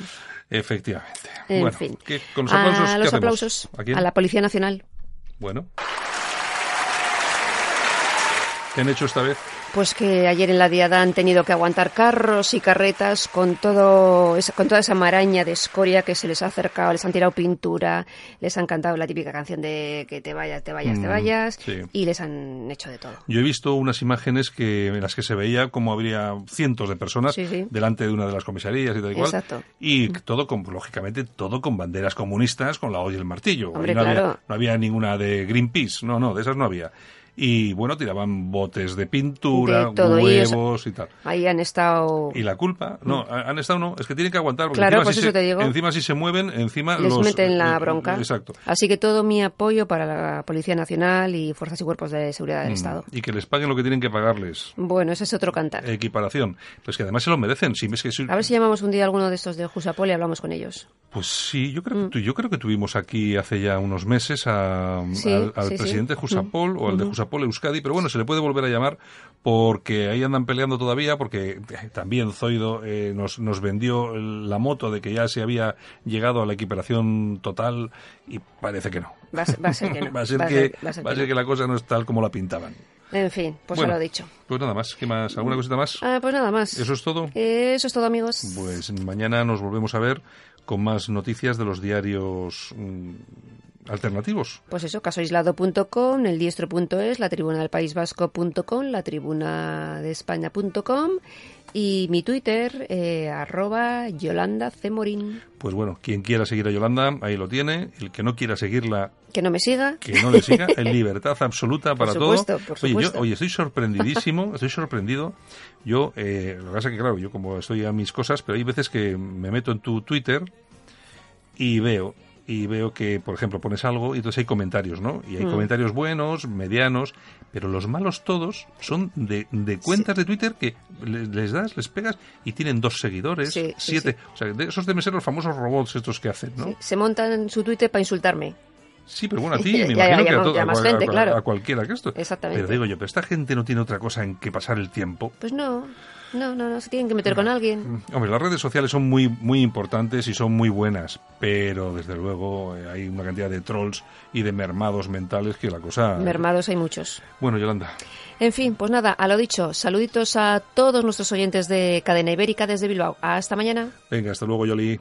Efectivamente. En fin. con los aplausos, a los aplausos ¿A, la Policía Nacional. Bueno. ¿Qué han hecho esta vez? Pues que ayer en la diada han tenido que aguantar carros y carretas con todo con toda esa maraña de escoria que se les ha acercado, les han tirado pintura, les han cantado la típica canción de que te vayas, te vayas, te mm, vayas y les han hecho de todo. Yo he visto unas imágenes que en las que se veía como habría cientos de personas delante de una de las comisarías y tal y cual. Y todo con lógicamente todo con banderas comunistas con la olla y el martillo. no, había, no había ninguna de Greenpeace, no, no, de esas no había y bueno, tiraban botes de pintura, huevos y, tal. Ahí han estado... ¿Y la culpa? No, mm. han estado no, es que tienen que aguantar. Porque claro, encima, pues si eso se, te digo. Encima si se mueven, encima Les los... meten la eh, bronca. Exacto. Así que todo mi apoyo para la Policía Nacional y Fuerzas y Cuerpos de Seguridad del mm, Estado. Y que les paguen lo que tienen que pagarles. Bueno, ese es otro cantar. Equiparación. Pues que además se lo merecen. Si, es que... A ver si llamamos un día a alguno de estos de Jusapol y hablamos con ellos. Pues sí, yo creo, que, mm. yo creo que tuvimos aquí hace ya unos meses al, presidente Jusapol o al de Jusapol Euskadi, pero bueno, se le puede volver a llamar porque ahí andan peleando todavía, porque eh, también Zoido eh, nos, nos vendió la moto de que ya se había llegado a la equiparación total y parece que no. Va a ser, que va a ser, que, la cosa no es tal como la pintaban. En fin, pues bueno, lo he dicho. Pues nada más. ¿Qué más? ¿Alguna cosita más? Ah, pues nada más. ¿Eso es todo? eso es todo, amigos. Pues mañana nos volvemos a ver con más noticias de los diarios mm, alternativos. Pues eso, casoaislado.com, el diestro.es, la tribuna del País Vasco.com, la tribuna de España.com y mi Twitter, eh, arroba Yolanda Cemorín. Pues bueno, quien quiera seguir a Yolanda, ahí lo tiene. El que no quiera seguirla... Que no me siga. Que no le siga. [LAUGHS] en libertad absoluta para todo. oye, yo, oye, estoy sorprendidísimo, [LAUGHS] estoy sorprendido. Yo, eh, lo que pasa es que, claro, yo como estoy a mis cosas, pero hay veces que me meto en tu Twitter y veo y veo que, por ejemplo, pones algo y entonces hay comentarios, ¿no? Y hay mm. comentarios buenos, medianos, pero los malos todos son de, de cuentas de Twitter que les, das, les pegas y tienen dos seguidores, siete. o sea, de, esos deben ser los famosos robots estos que hacen, ¿no? Se montan en su Twitter para insultarme. Sí, pero bueno, a [LAUGHS] ti me imagino que a, a, cualquiera que esto. Exactamente. Pero digo yo, pero esta gente no tiene otra cosa en que pasar el tiempo. Pues no. No, no, no, se tienen que meter con alguien. Mm, hombre, las redes sociales son muy, muy importantes y son muy buenas, pero desde luego eh, hay una cantidad de trolls y de mermados mentales que la cosa... Mermados hay muchos. Bueno, Yolanda. En fin, pues nada, a lo dicho, saluditos a todos nuestros oyentes de Cadena Ibérica desde Bilbao. Hasta mañana. Venga, hasta luego, Yoli.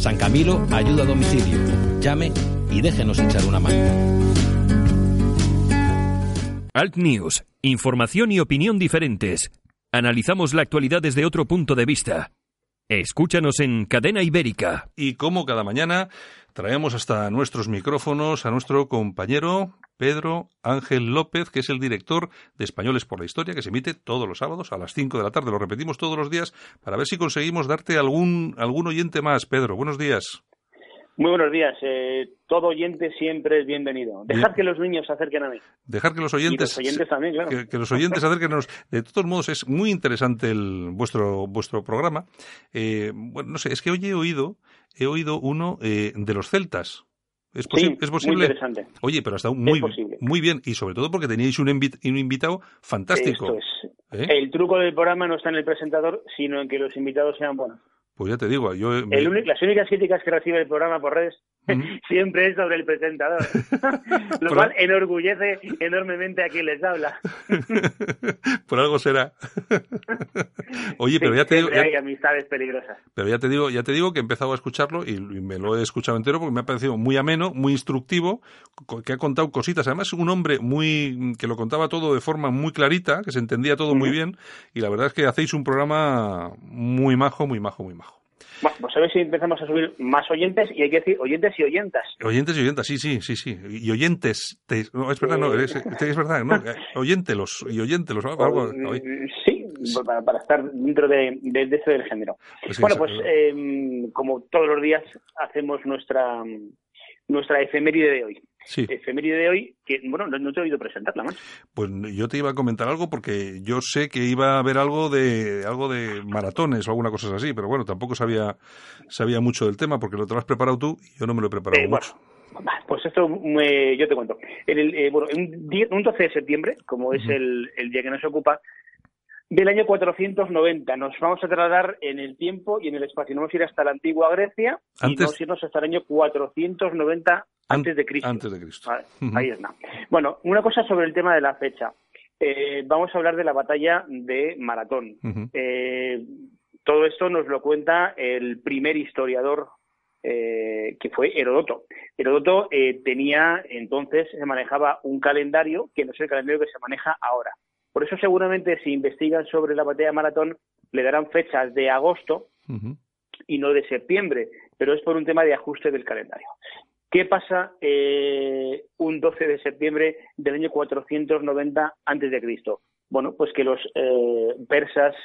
San Camilo ayuda a domicilio. Llame y déjenos echar una mano. Alt News. Información y opinión diferentes. Analizamos la actualidad desde otro punto de vista. Escúchanos en Cadena Ibérica. Y como cada mañana, traemos hasta nuestros micrófonos a nuestro compañero Pedro Ángel López, que es el director de Españoles por la Historia, que se emite todos los sábados a las 5 de la tarde. Lo repetimos todos los días para ver si conseguimos darte algún, algún oyente más. Pedro, buenos días. Muy buenos días. Eh, todo oyente siempre es bienvenido. Dejar que los niños se acerquen a mí. Dejar que los oyentes, también, claro. que, los oyentes acerquen a nosotros. De todos modos, es muy interesante el, vuestro, vuestro programa. Eh, bueno, no sé, es que hoy he oído, he oído uno eh, de los celtas. ¿Es, ¿Es posible? Muy interesante. Oye, pero hasta muy, muy bien. Y sobre todo porque teníais un, un invitado fantástico. Esto es. El truco del programa no está en el presentador, sino en que los invitados sean buenos. Pues ya te digo, yo... las únicas críticas que recibe el programa por redes [LAUGHS] siempre es sobre el presentador, [LAUGHS] lo cual enorgullece enormemente a quien les habla. [LAUGHS] por algo será. Oye, pero ya te digo... hay amistades peligrosas. Pero ya te digo, ya te digo que he empezado a escucharlo y me lo he escuchado entero porque me ha parecido muy ameno, muy instructivo, que ha contado cositas. Además, un hombre muy que lo contaba todo de forma muy clarita, que se entendía todo muy bien y la verdad es que hacéis un programa muy majo, muy majo, muy majo. Bueno, pues a ver si empezamos a subir más oyentes y hay que decir oyentes y oyentas. Oyentes y oyentas, sí, sí, sí, sí. Y oyentes, no, es verdad, no, es, verdad, no, [LAUGHS] oyéntelos y oyéntelos. Algo, sí, para, estar dentro de, de, ese del género. bueno, pues em, como todos los días hacemos nuestra nuestra efeméride de hoy. Sí. Efeméride de hoy, que, bueno, no, te he oído presentarla más. Pues yo te iba a comentar algo porque yo sé que iba a haber algo de algo de maratones o alguna cosa así, pero bueno, tampoco sabía, sabía mucho del tema porque lo te lo has preparado tú y yo no me lo he preparado eh, mucho. pues esto yo te cuento. el, eh, bueno, un, 12 de septiembre, como es el, el día que nos ocupa, del año 490. Nos vamos a trasladar en el tiempo y en el espacio. No vamos a ir hasta la antigua Grecia y vamos a irnos hasta el año 490 antes de Cristo. Antes de Cristo. Ahí está. Bueno, una cosa sobre el tema de la fecha. Eh, vamos a hablar de la batalla de Maratón. Eh, todo esto nos lo cuenta el primer historiador eh, que fue Herodoto. Herodoto eh, tenía entonces, se manejaba un calendario que no es el calendario que se maneja ahora. Por eso seguramente si investigan sobre la batalla de Maratón le darán fechas de agosto y no de septiembre, pero es por un tema de ajuste del calendario. ¿Qué pasa eh, un 12 de septiembre del año 490 antes de Cristo? Bueno, pues que los eh, persas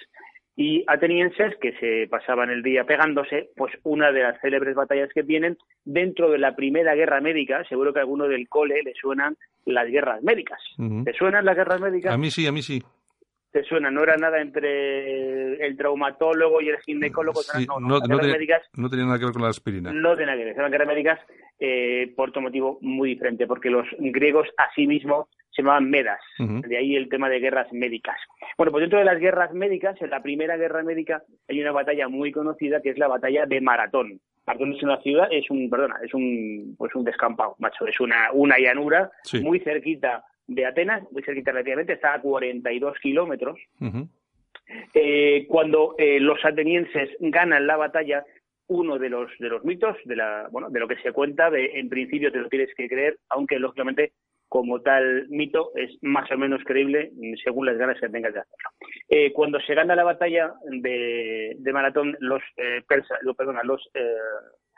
y atenienses que se pasaban el día pegándose, pues una de las célebres batallas que vienen dentro de la primera guerra médica, seguro que a alguno del cole le suenan las guerras médicas. ¿Te suenan las guerras médicas? A mí sí, a mí sí te suena, no era nada entre el traumatólogo y el ginecólogo, no, no, no, tenía, médicas, no, tenía, nada que ver con la aspirina. No tenía nada que ver, eran guerras médicas eh, por otro motivo muy diferente, porque los griegos a sí se llamaban medas, de ahí el tema de guerras médicas. Bueno, pues dentro de las guerras médicas, en la primera guerra médica hay una batalla muy conocida que es la batalla de Maratón. Maratón es una ciudad, es un, perdona, es un, pues un descampado, macho, es una, una llanura muy cerquita de Atenas, muy cerquita relativamente, está a 42 kilómetros. eh, cuando eh, los atenienses ganan la batalla, uno de los de los mitos de la bueno de lo que se cuenta de en principio te lo tienes que creer aunque lógicamente como tal mito es más o menos creíble según las ganas que tengas de hacerlo eh, cuando se gana la batalla de, de maratón los eh, persas lo, perdona los eh,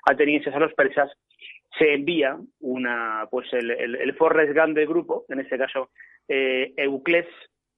atenienses a los persas se envía una, pues el, el, el Forrest Gump del grupo, en este caso eh, Eucles,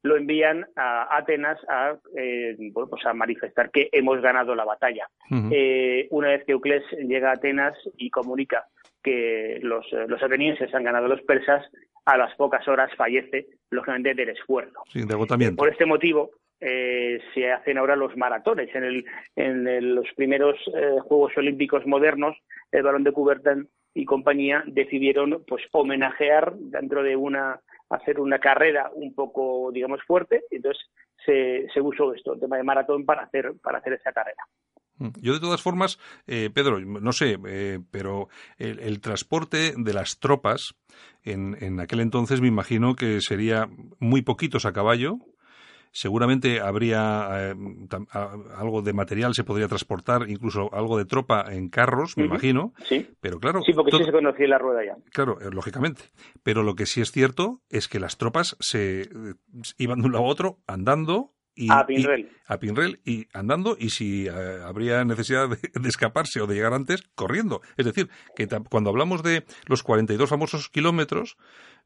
lo envían a Atenas a, eh, bueno, pues a manifestar que hemos ganado la batalla. eh, una vez que Eucles llega a Atenas y comunica que los, los atenienses han ganado a los persas, a las pocas horas fallece, lógicamente, del esfuerzo. Sí, de agotamiento. Por este motivo, eh, se hacen ahora los maratones. En, el, en los primeros eh, Juegos Olímpicos modernos, el balón de Coubertin y compañía decidieron pues homenajear dentro de una hacer una carrera un poco digamos fuerte entonces se, se usó esto el tema de maratón para hacer para hacer esa carrera. Yo de todas formas, eh, Pedro, no sé, eh, pero el, el, transporte de las tropas en, en aquel entonces me imagino que sería muy poquitos a caballo, seguramente habría eh, algo de material, se podría transportar, incluso algo de tropa en carros, me imagino. Sí. Pero claro. Sí, porque sí se conocía la rueda ya. Claro, eh, lógicamente. Pero lo que sí es cierto es que las tropas se eh, iban de un lado a otro andando y, a Pinrel. Y, a Pinrel y andando y si eh, habría necesidad de, [LAUGHS] de, escaparse o de llegar antes, corriendo. Es decir, que cuando hablamos de los 42 famosos kilómetros,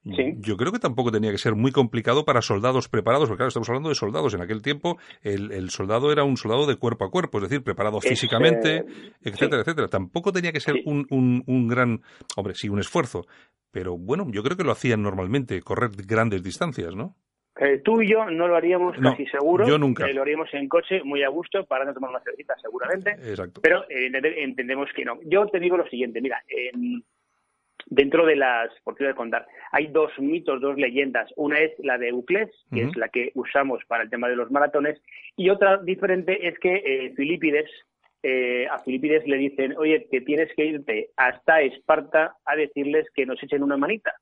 Sí. Yo creo que tampoco tenía que ser muy complicado para soldados preparados, porque claro, estamos hablando de soldados. En aquel tiempo el, el soldado era un soldado de cuerpo a cuerpo, es decir, preparado es, físicamente, eh, etcétera, sí. etcétera. Tampoco tenía que ser Sí. un, un, un gran, hombre, sí, un esfuerzo. Pero bueno, yo creo que lo hacían normalmente, correr grandes distancias, ¿no? Eh, tú y yo no lo haríamos No, casi seguro. yo nunca. Eh, lo haríamos en coche, muy a gusto, para no tomar una cervecita seguramente. Exacto. Pero eh, ente- entendemos que no. Yo te digo lo siguiente, mira, en- dentro de las, por qué voy a contar, hay dos mitos, dos leyendas. Una es la de Eucles, que es la que usamos para el tema de los maratones, y otra diferente es que eh, Filipides, eh, a Filipides le dicen, oye, que tienes que irte hasta Esparta a decirles que nos echen una manita.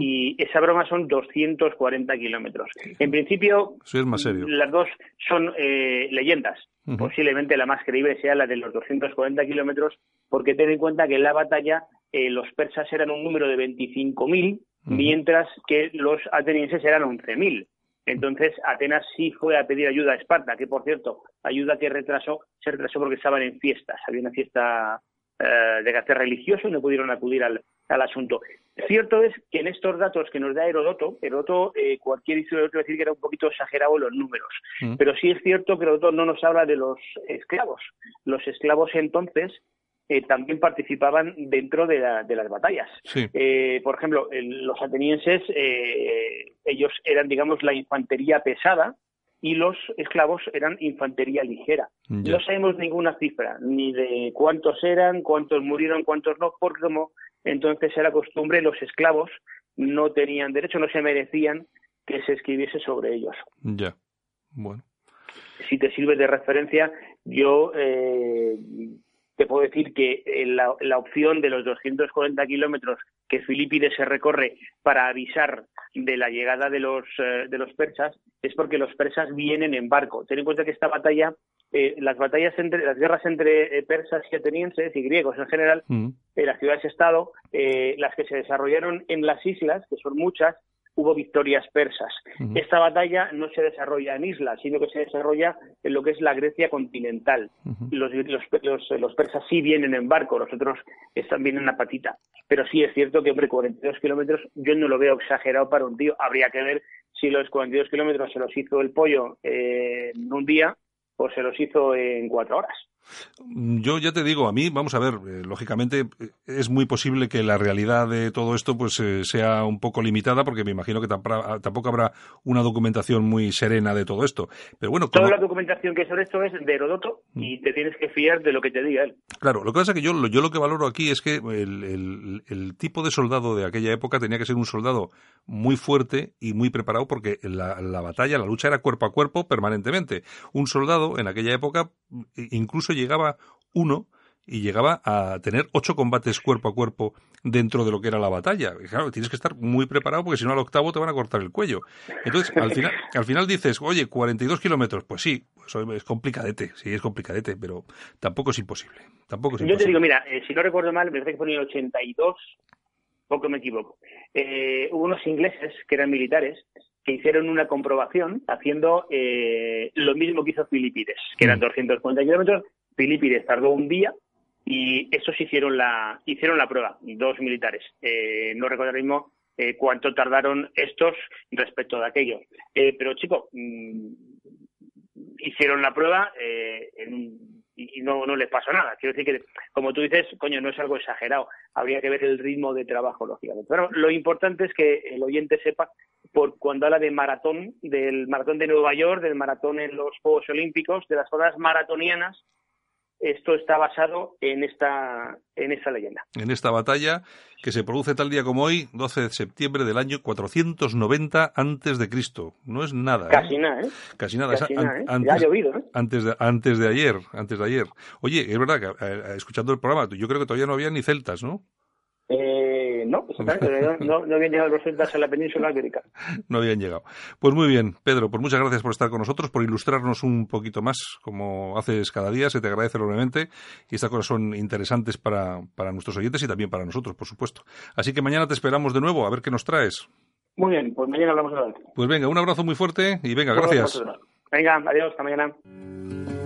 Y esa broma son 240 kilómetros. En principio, Eso es más serio. las dos son eh, leyendas. Posiblemente la más creíble sea la de los 240 kilómetros, porque ten en cuenta que en la batalla eh, los persas eran un número de 25.000, Ujú. mientras que los atenienses eran 11.000. Entonces Atenas sí fue a pedir ayuda a Esparta, que por cierto, ayuda que retrasó, se retrasó porque estaban en fiestas. Había una fiesta eh, de carácter religioso y no pudieron acudir al, al asunto. Cierto es que en estos datos que nos da Herodoto, Herodoto, eh, cualquier historiador te va a decir que era un poquito exagerado los números, Mm. pero sí es cierto que Herodoto no nos habla de los esclavos. Los esclavos entonces eh, también participaban dentro de, la- de las batallas. Sí. Eh, por ejemplo, los atenienses, eh, ellos eran, digamos, la infantería pesada y los esclavos eran infantería ligera. No sabemos ninguna cifra, ni de cuántos eran, cuántos murieron, cuántos no, porque como entonces era costumbre, los esclavos no tenían derecho, no se merecían que se escribiese sobre ellos. Ya. Bueno. Si te sirve de referencia, yo eh, te puedo decir que eh, la, la opción de los 240 kilómetros que Filipides se recorre para avisar de la llegada de los, eh, de los persas es porque los persas vienen en barco. Ten en cuenta que esta batalla eh, las batallas entre las guerras entre eh, persas y atenienses y griegos en general, mm. en las ciudades-estado, las que se desarrollaron en las islas, que son muchas, hubo victorias persas. Esta batalla no se desarrolla en islas, sino que se desarrolla en lo que es la Grecia continental. los, los, persas sí vienen en barco, los otros están, vienen a patita. Pero sí es cierto que, hombre, 42 kilómetros yo no lo veo exagerado para un tío. Habría que ver si los 42 kilómetros se los hizo el pollo eh, en un día o se los hizo en cuatro horas. Yo ya te digo, a mí, vamos a ver, eh, lógicamente eh, es muy posible que la realidad de todo esto pues eh, sea un poco limitada porque me imagino que tampoco habrá una documentación muy serena de todo esto. Pero bueno, toda la documentación que hay sobre esto es de Herodoto y mm. te tienes que fiar de lo que te diga él. Claro, lo que pasa es que yo, yo lo que valoro aquí es que el, el, tipo de soldado de aquella época tenía que ser un soldado muy fuerte y muy preparado porque la, la batalla, la lucha era cuerpo a cuerpo permanentemente. Un soldado en aquella época incluso llegaba uno y llegaba a tener ocho combates cuerpo a cuerpo dentro de lo que era la batalla. claro, tienes que estar muy preparado porque si no al octavo te van a cortar el cuello. Entonces, al final, al final dices, oye, 42 kilómetros, pues sí, pues es complicadete, sí, es complicadete, pero tampoco es imposible. Tampoco Yo te digo, mira, eh, si no recuerdo mal, me parece que fue en el 82, poco me equivoco, eh, hubo unos ingleses que eran militares que hicieron una comprobación haciendo eh, lo mismo que hizo Filipides, que eran 240 mm. kilómetros. Filipides tardó un día y esos hicieron la, hicieron la prueba, dos militares. Eh, no recuerdo mismo eh, cuánto tardaron estos respecto de aquello. pero, chico, mm, hicieron la prueba en y, no, no les pasó nada. Quiero decir que, como tú dices, coño, no es algo exagerado. Habría que ver el ritmo de trabajo, lógicamente. Pero lo importante es que el oyente sepa, por cuando habla de maratón, del maratón de Nueva York, del maratón en los Juegos Olímpicos, de las zonas maratonianas, esto está basado en esta, en esta leyenda. En esta batalla que se produce tal día como hoy, 12 de septiembre del año 490 antes de Cristo. No es nada. ¿eh? Casi nada, ¿eh? Casi nada. ¿eh? Antes, ha llovido, ¿eh? Antes de, antes de ayer, antes de ayer. Oye, es verdad que eh, escuchando el programa, yo creo que todavía no había ni celtas, ¿no? Eh, no, no, no, habían llegado los celtas a la península ibérica. [LAUGHS] No habían llegado. Pues muy bien, Pedro, pues muchas gracias por estar con nosotros, por ilustrarnos un poquito más, como haces cada día, se te agradece enormemente, y estas cosas son interesantes para, para nuestros oyentes y también para nosotros, por supuesto. Así que mañana te esperamos de nuevo, a ver qué nos traes. Muy bien, pues mañana hablamos adelante. Pues venga, un abrazo muy fuerte y venga, gracias. Venga, adiós, hasta mañana.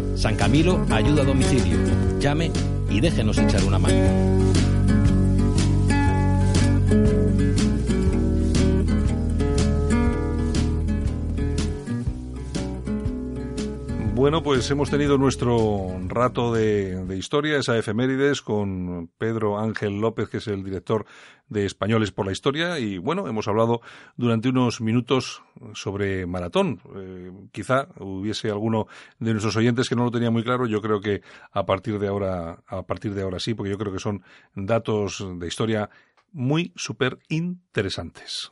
San Camilo ayuda a domicilio. Llame y déjenos echar una mano. Bueno, pues hemos tenido nuestro rato de, historia, esa efemérides, con Pedro Ángel López, que es el director de Españoles por la Historia, y bueno, hemos hablado durante unos minutos sobre maratón. Eh, quizá hubiese alguno de nuestros oyentes que no lo tenía muy claro, yo creo que a partir de ahora, a partir de ahora sí, porque yo creo que son datos de historia muy súper interesantes.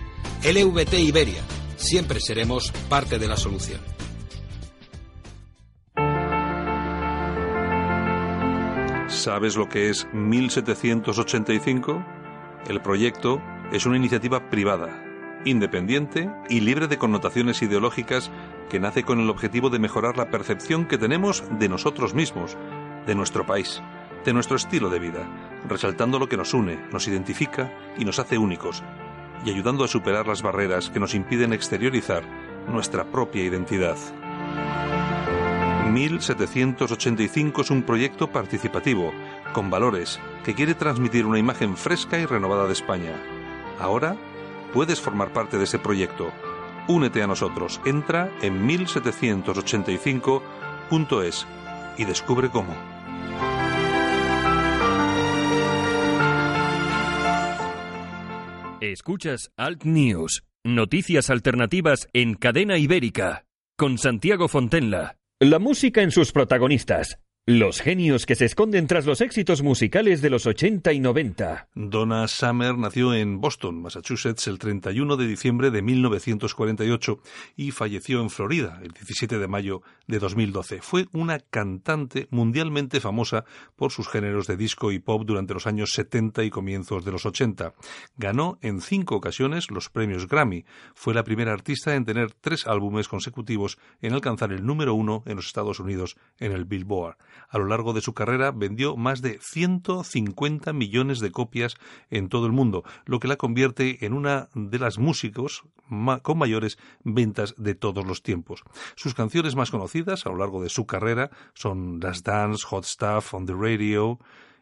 LVT Iberia. Siempre seremos parte de la solución. ¿Sabes lo que es 1785? El proyecto es una iniciativa privada, independiente y libre de connotaciones ideológicas que nace con el objetivo de mejorar la percepción que tenemos de nosotros mismos, de nuestro país, de nuestro estilo de vida, resaltando lo que nos une, nos identifica y nos hace únicos, y ayudando a superar las barreras que nos impiden exteriorizar nuestra propia identidad. 1785 es un proyecto participativo, con valores, que quiere transmitir una imagen fresca y renovada de España. Ahora puedes formar parte de ese proyecto. Únete a nosotros. Entra en 1785.es y descubre cómo. Escuchas Alt News, noticias alternativas en cadena ibérica, con Santiago Fontenla. La música en sus protagonistas los genios que se esconden tras los éxitos musicales de los 80 y 90. Donna Summer nació en Boston, Massachusetts, el 31 de diciembre de 1948 y falleció en Florida el 17 de mayo de 2012. Fue una cantante mundialmente famosa por sus géneros de disco y pop durante los años 70 y comienzos de los 80. Ganó en cinco ocasiones los premios Grammy. Fue la primera artista en tener tres álbumes consecutivos en alcanzar el número uno en los Estados Unidos en el Billboard. A lo largo de su carrera vendió más de 150 millones de copias en todo el mundo, lo que la convierte en una de las músicos con mayores ventas de todos los tiempos. Sus canciones más conocidas a lo largo de su carrera son Las Dance, Hot Stuff, On the Radio,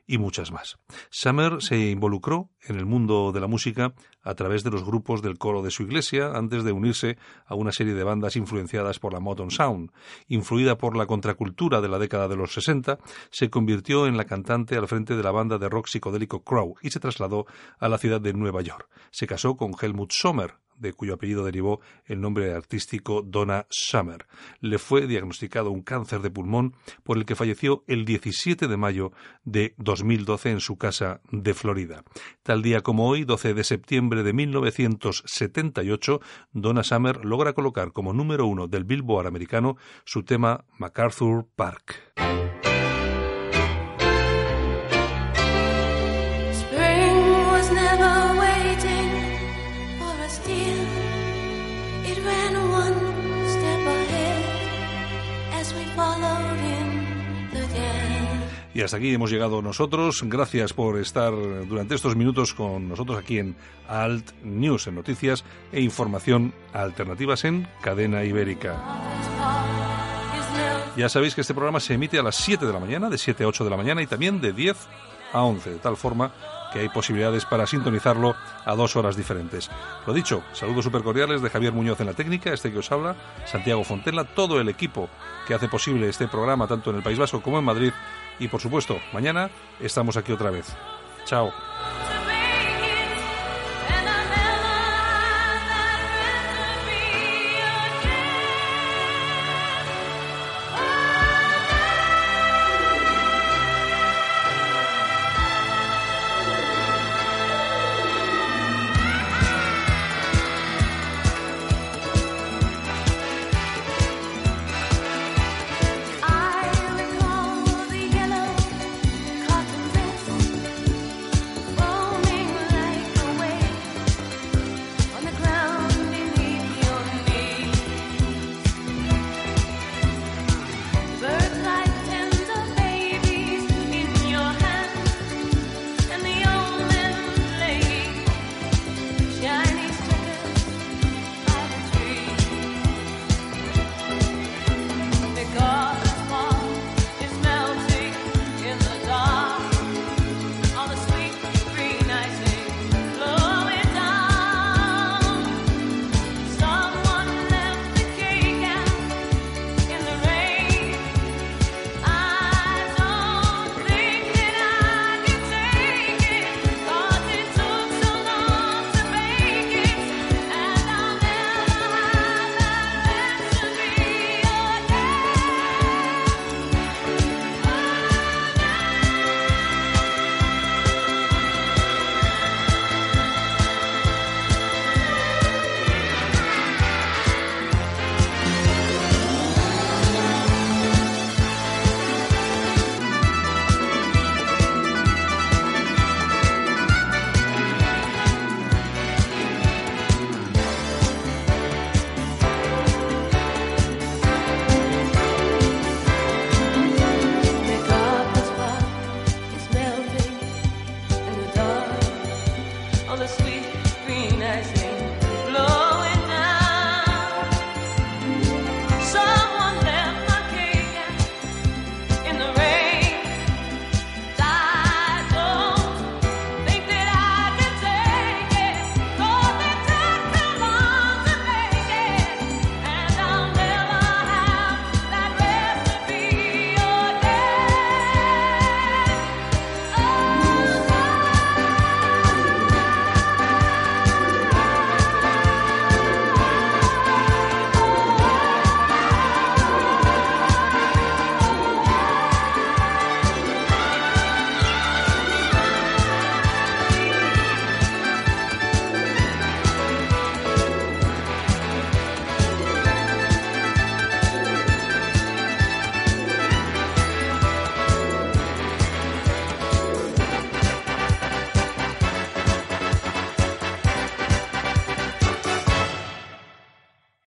y muchas más. Summer se involucró en el mundo de la música a través de los grupos del coro de su iglesia antes de unirse a una serie de bandas influenciadas por la Motown Sound. Influida por la contracultura de la década de los 60, se convirtió en la cantante al frente de la banda de rock psicodélico Crow y se trasladó a la ciudad de Nueva York. Se casó con Helmut Sommer, de cuyo apellido derivó el nombre artístico Donna Summer. Le fue diagnosticado un cáncer de pulmón por el que falleció el 17 de mayo de 2012 en su casa de Florida. Tal día como hoy, 12 de septiembre de 1978, Donna Summer logra colocar como número uno del Billboard americano su tema MacArthur Park. Y hasta aquí hemos llegado nosotros. Gracias por estar durante estos minutos con nosotros aquí en Alt News, en noticias e información alternativas en cadena ibérica. Ya sabéis que este programa se emite a las 7 de la mañana, de 7 a 8 de la mañana y también de 10 a 11, de tal forma que hay posibilidades para sintonizarlo a dos horas diferentes. Lo dicho, saludos super cordiales de Javier Muñoz en la técnica, este que os habla, Santiago Fontela, todo el equipo que hace posible este programa tanto en el País Vasco como en Madrid y por supuesto, mañana estamos aquí otra vez. Chao.